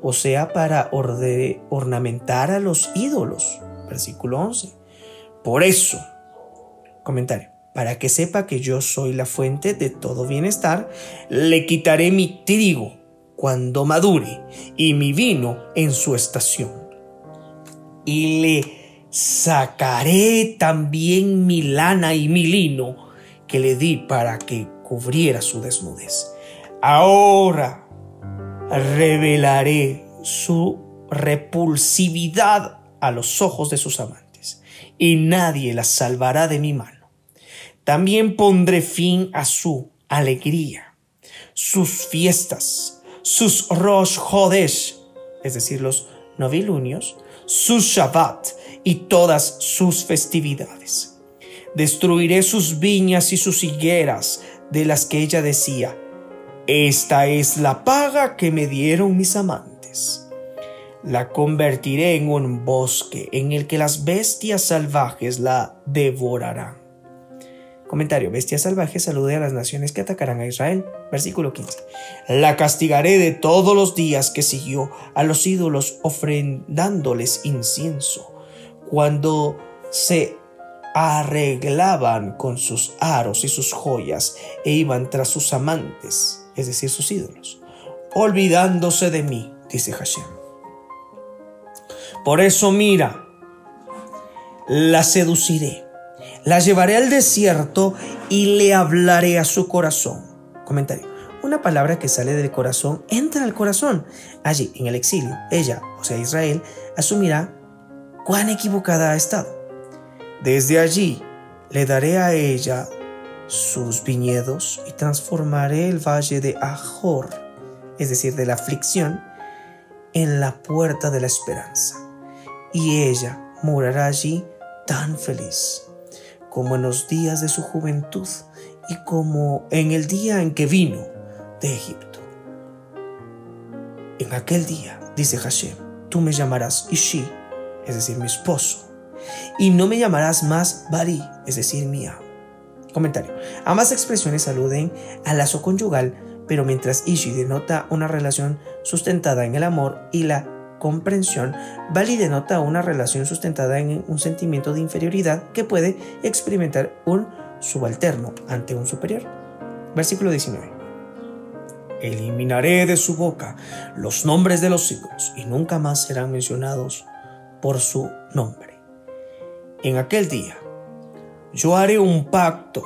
o sea, para ornamentar a los ídolos. Versículo 11. Por eso, comentario, para que sepa que yo soy la fuente de todo bienestar, le quitaré mi trigo cuando madure y mi vino en su estación y le sacaré también mi lana y mi lino que le di para que cubriera su desnudez. Ahora revelaré su repulsividad a los ojos de sus amantes, y nadie la salvará de mi mano. También pondré fin a su alegría, sus fiestas, sus Rosh Hodesh, es decir, los novilunios, su Shabbat y todas sus festividades. Destruiré sus viñas y sus higueras de las que ella decía, esta es la paga que me dieron mis amantes. La convertiré en un bosque en el que las bestias salvajes la devorarán. Comentario, bestia salvaje salude a las naciones que atacarán a Israel. Versículo 15. La castigaré de todos los días que siguió a los ídolos ofrendándoles incienso, cuando se arreglaban con sus aros y sus joyas e iban tras sus amantes, es decir, sus ídolos, olvidándose de mí, dice Hashem. Por eso mira, la seduciré la llevaré al desierto y le hablaré a su corazón. Comentario. Una palabra que sale del corazón entra al corazón. Allí, en el exilio, ella, o sea Israel, asumirá cuán equivocada ha estado. Desde allí le daré a ella sus viñedos y transformaré el valle de Ahor, es decir, de la aflicción, en la puerta de la esperanza. Y ella morará allí tan feliz como en los días de su juventud y como en el día en que vino de Egipto. En aquel día, dice Hashem, tú me llamarás Ishi, es decir, mi esposo, y no me llamarás más Bari, es decir, mía. Comentario. Ambas expresiones aluden al lazo conyugal, pero mientras Ishi denota una relación sustentada en el amor y la comprensión, Bali denota una relación sustentada en un sentimiento de inferioridad que puede experimentar un subalterno ante un superior. Versículo 19. Eliminaré de su boca los nombres de los hijos y nunca más serán mencionados por su nombre. En aquel día yo haré un pacto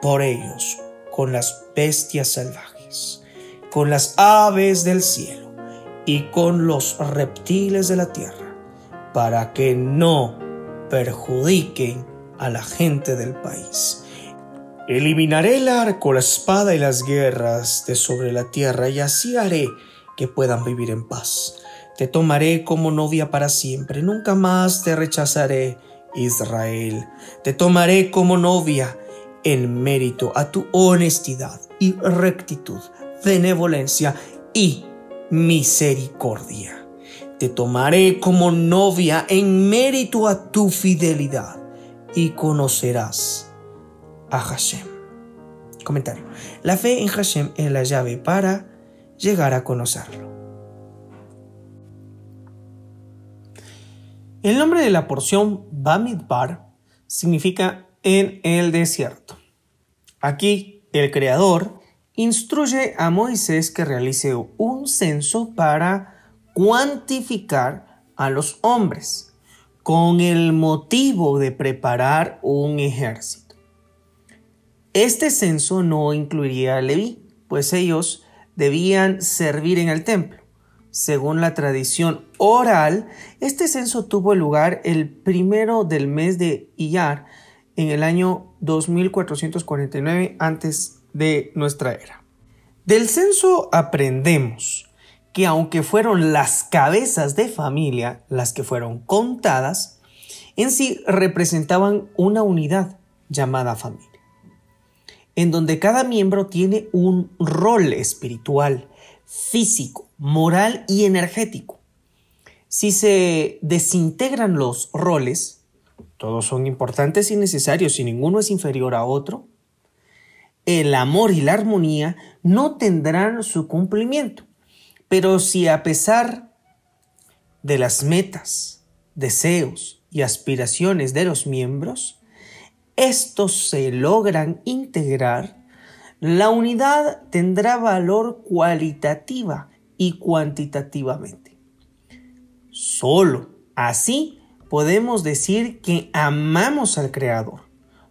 por ellos con las bestias salvajes, con las aves del cielo y con los reptiles de la tierra, para que no perjudiquen a la gente del país. Eliminaré el arco, la espada y las guerras de sobre la tierra, y así haré que puedan vivir en paz. Te tomaré como novia para siempre, nunca más te rechazaré, Israel. Te tomaré como novia en mérito a tu honestidad y rectitud, benevolencia y misericordia. Te tomaré como novia en mérito a tu fidelidad y conocerás a Hashem. Comentario. La fe en Hashem es la llave para llegar a conocerlo. El nombre de la porción Bamidbar significa en el desierto. Aquí el Creador instruye a Moisés que realice un censo para cuantificar a los hombres con el motivo de preparar un ejército. Este censo no incluiría a Leví, pues ellos debían servir en el templo. Según la tradición oral, este censo tuvo lugar el primero del mes de Iyar en el año 2449 antes de nuestra era. Del censo aprendemos que aunque fueron las cabezas de familia las que fueron contadas, en sí representaban una unidad llamada familia, en donde cada miembro tiene un rol espiritual, físico, moral y energético. Si se desintegran los roles, todos son importantes y necesarios y ninguno es inferior a otro, el amor y la armonía no tendrán su cumplimiento. Pero si a pesar de las metas, deseos y aspiraciones de los miembros, estos se logran integrar, la unidad tendrá valor cualitativa y cuantitativamente. Solo así podemos decir que amamos al Creador,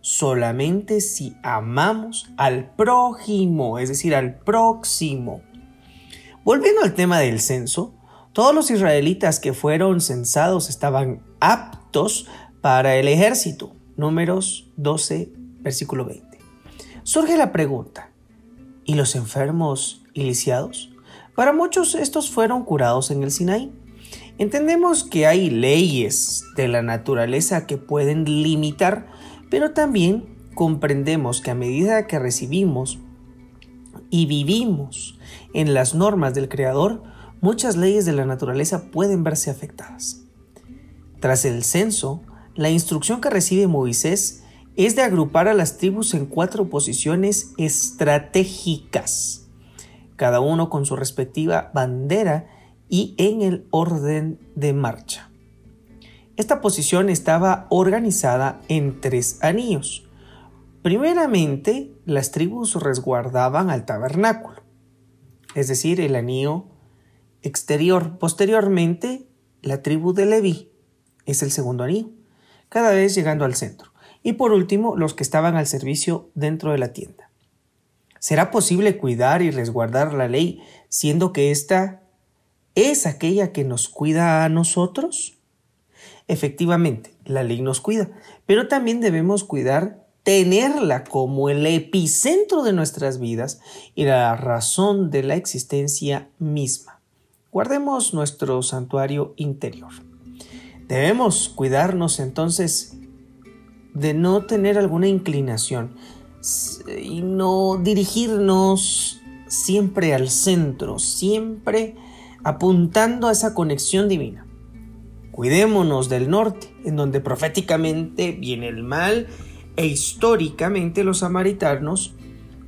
solamente si amamos al prójimo, es decir, al próximo. Volviendo al tema del censo, todos los israelitas que fueron censados estaban aptos para el ejército. Números 12, versículo 20. Surge la pregunta, ¿y los enfermos y lisiados? Para muchos estos fueron curados en el Sinaí. Entendemos que hay leyes de la naturaleza que pueden limitar, pero también comprendemos que a medida que recibimos y vivimos en las normas del Creador, muchas leyes de la naturaleza pueden verse afectadas. Tras el censo, la instrucción que recibe Moisés es de agrupar a las tribus en cuatro posiciones estratégicas, cada uno con su respectiva bandera y en el orden de marcha. Esta posición estaba organizada en tres anillos. Primeramente, las tribus resguardaban al tabernáculo, es decir, el anillo exterior. Posteriormente, la tribu de Leví es el segundo anillo, cada vez llegando al centro. Y por último, los que estaban al servicio dentro de la tienda. ¿Será posible cuidar y resguardar la ley siendo que ésta es aquella que nos cuida a nosotros? Efectivamente, la ley nos cuida, pero también debemos cuidar tenerla como el epicentro de nuestras vidas y la razón de la existencia misma. Guardemos nuestro santuario interior. Debemos cuidarnos entonces de no tener alguna inclinación y no dirigirnos siempre al centro, siempre apuntando a esa conexión divina. Cuidémonos del norte, en donde proféticamente viene el mal e históricamente los samaritanos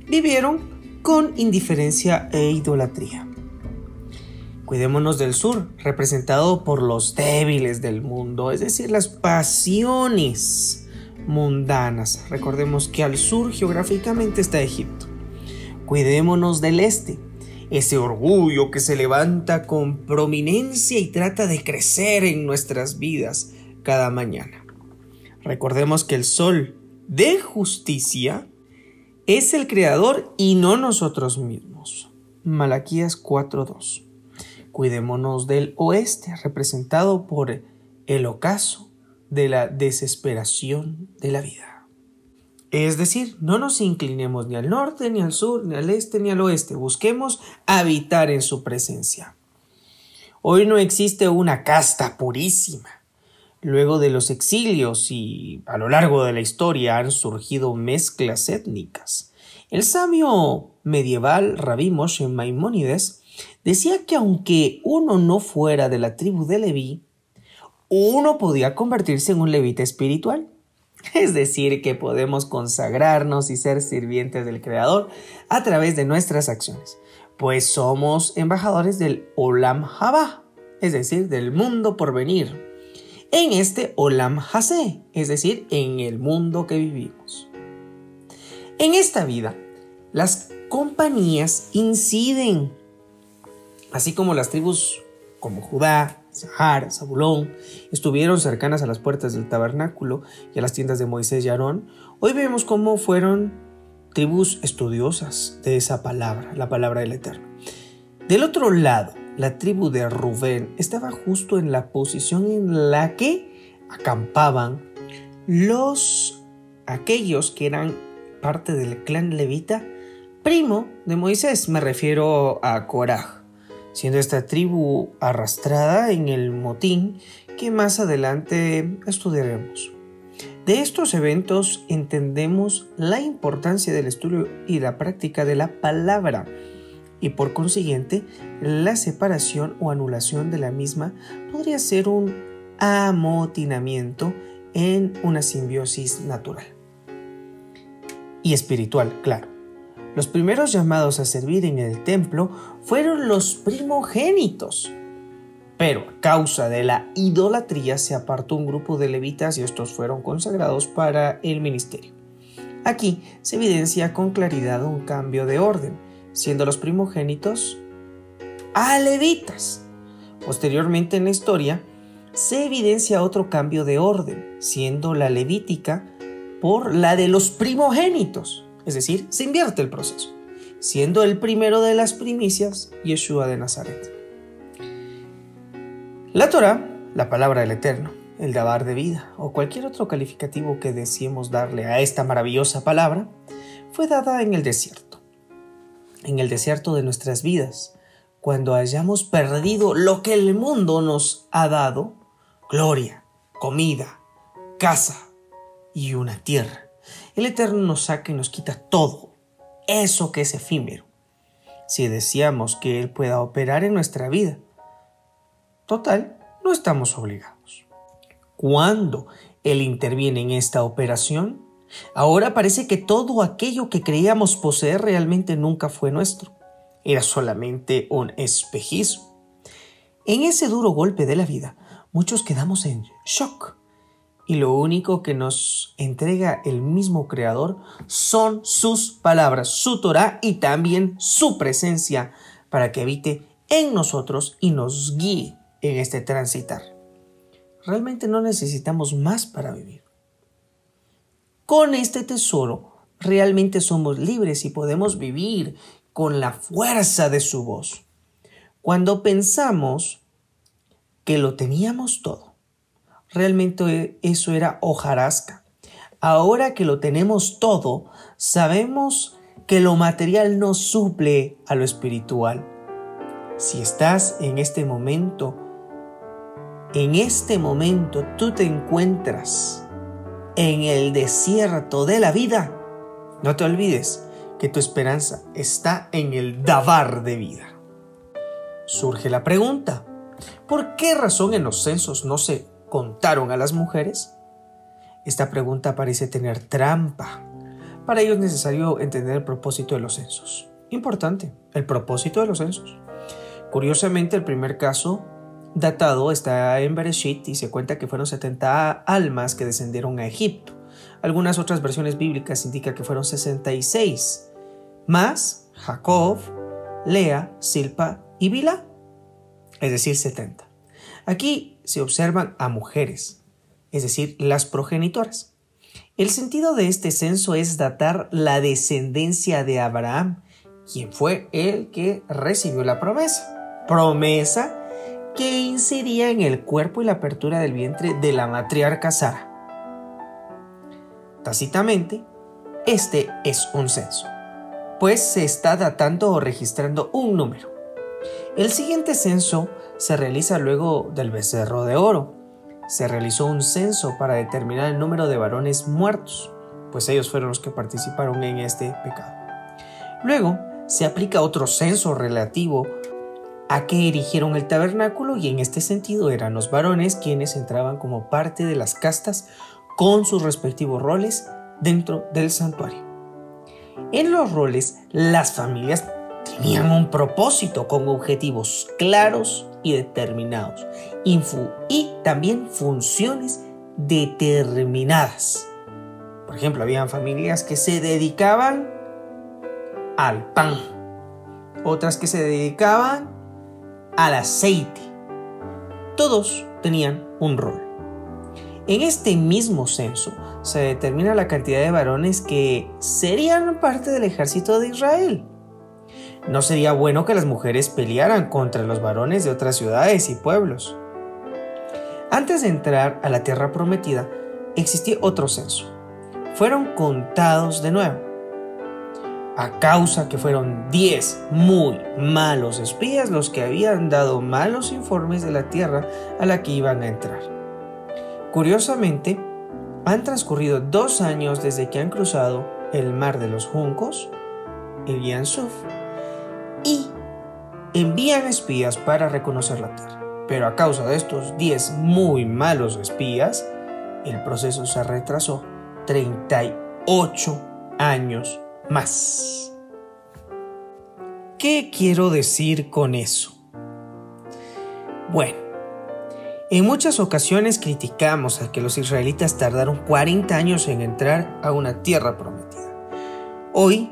vivieron con indiferencia e idolatría. Cuidémonos del sur, representado por los débiles del mundo, es decir, las pasiones mundanas. Recordemos que al sur geográficamente está Egipto. Cuidémonos del este, ese orgullo que se levanta con prominencia y trata de crecer en nuestras vidas cada mañana. Recordemos que el sol de justicia es el creador y no nosotros mismos. Malaquías 4:2. Cuidémonos del oeste, representado por el ocaso de la desesperación de la vida. Es decir, no nos inclinemos ni al norte, ni al sur, ni al este, ni al oeste. Busquemos habitar en su presencia. Hoy no existe una casta purísima. Luego de los exilios y a lo largo de la historia han surgido mezclas étnicas. El sabio medieval Rabí Moshe Maimónides decía que aunque uno no fuera de la tribu de Leví, uno podía convertirse en un levita espiritual. *laughs* Es decir, que podemos consagrarnos y ser sirvientes del Creador a través de nuestras acciones, pues somos embajadores del Olam Haba, es decir, del mundo por venir, en este Olam Hase, es decir, en el mundo que vivimos. En esta vida, las compañías inciden, así como las tribus como Judá, Sahar, Zabulón, estuvieron cercanas a las puertas del tabernáculo y a las tiendas de Moisés y Aarón, hoy vemos cómo fueron tribus estudiosas de esa palabra, la palabra del Eterno. Del otro lado, la tribu de Rubén estaba justo en la posición en la que acampaban los aquellos que eran parte del clan levita Primo de Moisés me refiero a Coraj, siendo esta tribu arrastrada en el motín que más adelante estudiaremos. De estos eventos entendemos la importancia del estudio y la práctica de la palabra y por consiguiente la separación o anulación de la misma podría ser un amotinamiento en una simbiosis natural. Y espiritual, claro. Los primeros llamados a servir en el templo fueron los primogénitos. Pero a causa de la idolatría se apartó un grupo de levitas y estos fueron consagrados para el ministerio. Aquí se evidencia con claridad un cambio de orden siendo los primogénitos a levitas. Posteriormente en la historia se evidencia otro cambio de orden, siendo la levítica por la de los primogénitos, es decir, se invierte el proceso, siendo el primero de las primicias Yeshua de Nazaret. La Torah, la palabra del Eterno, el dabar de vida o cualquier otro calificativo que deseemos darle a esta maravillosa palabra, fue dada en el desierto en el desierto de nuestras vidas, cuando hayamos perdido lo que el mundo nos ha dado, gloria, comida, casa y una tierra. El Eterno nos saca y nos quita todo, eso que es efímero, si deseamos que Él pueda operar en nuestra vida. Total, no estamos obligados. Cuando Él interviene en esta operación, Ahora parece que todo aquello que creíamos poseer realmente nunca fue nuestro. Era solamente un espejismo. En ese duro golpe de la vida, muchos quedamos en shock. Y lo único que nos entrega el mismo Creador son sus palabras, su Torah y también su presencia para que habite en nosotros y nos guíe en este transitar. Realmente no necesitamos más para vivir. Con este tesoro realmente somos libres y podemos vivir con la fuerza de su voz. Cuando pensamos que lo teníamos todo, realmente eso era hojarasca. Ahora que lo tenemos todo, sabemos que lo material no suple a lo espiritual. Si estás en este momento, en este momento tú te encuentras en el desierto de la vida, no te olvides que tu esperanza está en el dabar de vida. Surge la pregunta, ¿por qué razón en los censos no se contaron a las mujeres? Esta pregunta parece tener trampa. Para ello es necesario entender el propósito de los censos. Importante, el propósito de los censos. Curiosamente, el primer caso datado está en Bereshit y se cuenta que fueron 70 almas que descendieron a Egipto. Algunas otras versiones bíblicas indican que fueron 66, más Jacob, Lea, Silpa y Bila, es decir, 70. Aquí se observan a mujeres, es decir, las progenitoras. El sentido de este censo es datar la descendencia de Abraham, quien fue el que recibió la promesa. Promesa que incidía en el cuerpo y la apertura del vientre de la matriarca Sara. Tácitamente, este es un censo, pues se está datando o registrando un número. El siguiente censo se realiza luego del becerro de oro. Se realizó un censo para determinar el número de varones muertos, pues ellos fueron los que participaron en este pecado. Luego se aplica otro censo relativo a que erigieron el tabernáculo y en este sentido eran los varones quienes entraban como parte de las castas con sus respectivos roles dentro del santuario. En los roles, las familias tenían un propósito con objetivos claros y determinados y también funciones determinadas. Por ejemplo, habían familias que se dedicaban al pan, otras que se dedicaban al aceite. Todos tenían un rol. En este mismo censo se determina la cantidad de varones que serían parte del ejército de Israel. No sería bueno que las mujeres pelearan contra los varones de otras ciudades y pueblos. Antes de entrar a la tierra prometida, existía otro censo. Fueron contados de nuevo. a causa que fueron 10 muy malos espías los que habían dado malos informes de la tierra a la que iban a entrar. Curiosamente, han transcurrido dos años desde que han cruzado el mar de los juncos, el Yansuf, y envían espías para reconocer la tierra. Pero a causa de estos 10 muy malos espías, el proceso se retrasó 38 años más. ¿Qué quiero decir con eso? Bueno, en muchas ocasiones criticamos a que los israelitas tardaron 40 años en entrar a una tierra prometida. Hoy,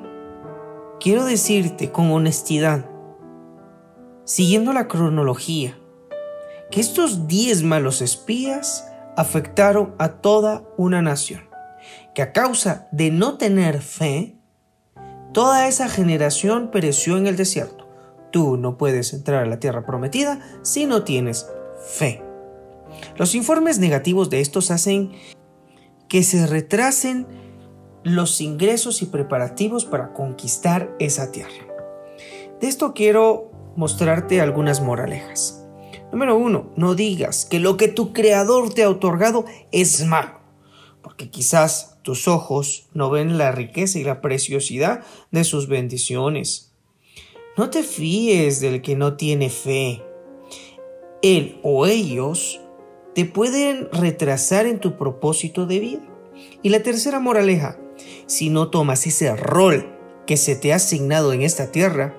quiero decirte con honestidad, siguiendo la cronología, que estos 10 malos espías afectaron a toda una nación, que a causa de no tener fe, Toda esa generación pereció en el desierto. Tú no puedes entrar a la tierra prometida si no tienes fe. Los informes negativos de estos hacen que se retrasen los ingresos y preparativos para conquistar esa tierra. De esto quiero mostrarte algunas moralejas. Número uno, no digas que lo que tu creador te ha otorgado es malo, porque quizás tus ojos no ven la riqueza y la preciosidad de sus bendiciones. No te fíes del que no tiene fe. Él o ellos te pueden retrasar en tu propósito de vida. Y la tercera moraleja, si no tomas ese rol que se te ha asignado en esta tierra,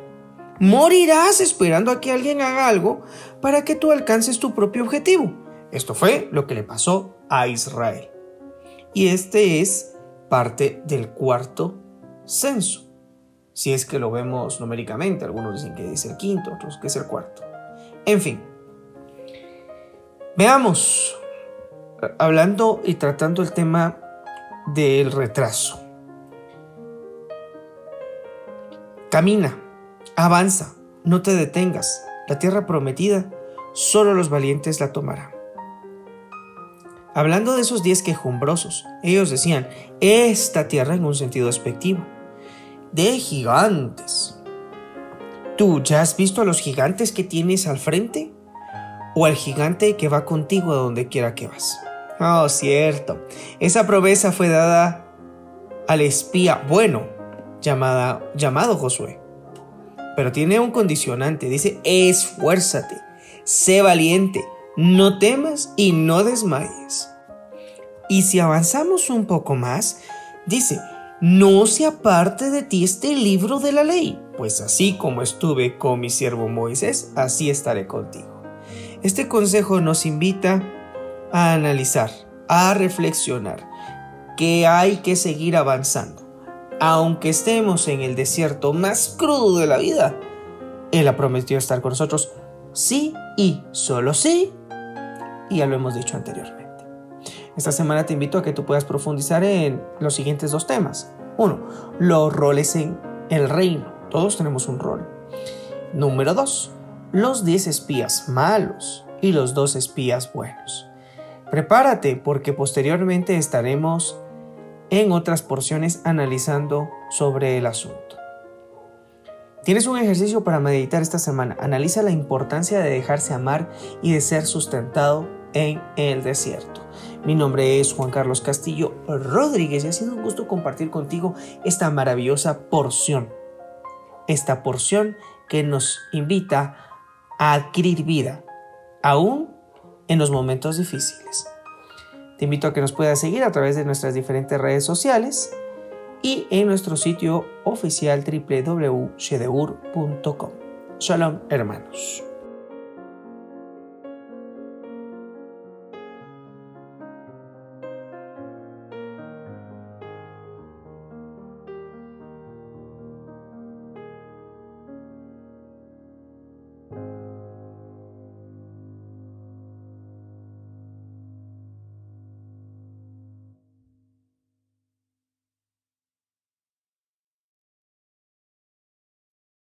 morirás esperando a que alguien haga algo para que tú alcances tu propio objetivo. Esto fue lo que le pasó a Israel y este es parte del cuarto censo. Si es que lo vemos numéricamente, algunos dicen que es el quinto, otros que es el cuarto. En fin, veamos, hablando y tratando el tema del retraso. Camina, avanza, no te detengas. La tierra prometida, solo los valientes la tomarán. Hablando de esos diez quejumbrosos, ellos decían, esta tierra en un sentido despectivo, de gigantes. ¿Tú ya has visto a los gigantes que tienes al frente? ¿O al gigante que va contigo a donde quiera que vas? Oh, cierto. Esa promesa fue dada al espía bueno llamado Josué. Pero tiene un condicionante. Dice, esfuérzate, sé valiente no temas y no desmayes. Y si avanzamos un poco más, dice, no se aparte de ti este libro de la ley, pues así como estuve con mi siervo Moisés, así estaré contigo. Este consejo nos invita a analizar, a reflexionar, que hay que seguir avanzando. Aunque estemos en el desierto más crudo de la vida, Él ha prometido estar con nosotros, sí y solo sí y ya lo hemos dicho anteriormente. Esta semana te invito a que tú puedas profundizar en los siguientes dos temas. Uno, los roles en el reino. Todos tenemos un rol. Número dos, los 10 espías malos y los dos espías buenos. Prepárate porque posteriormente estaremos en otras porciones analizando sobre el asunto. Tienes un ejercicio para meditar esta semana. Analiza la importancia de dejarse amar y de ser sustentado en el desierto. Mi nombre es Juan Carlos Castillo Rodríguez y ha sido un gusto compartir contigo esta maravillosa porción. Esta porción que nos invita a adquirir vida, aún en los momentos difíciles. Te invito a que nos puedas seguir a través de nuestras diferentes redes sociales y en nuestro sitio oficial www.shedeur.com. Shalom hermanos.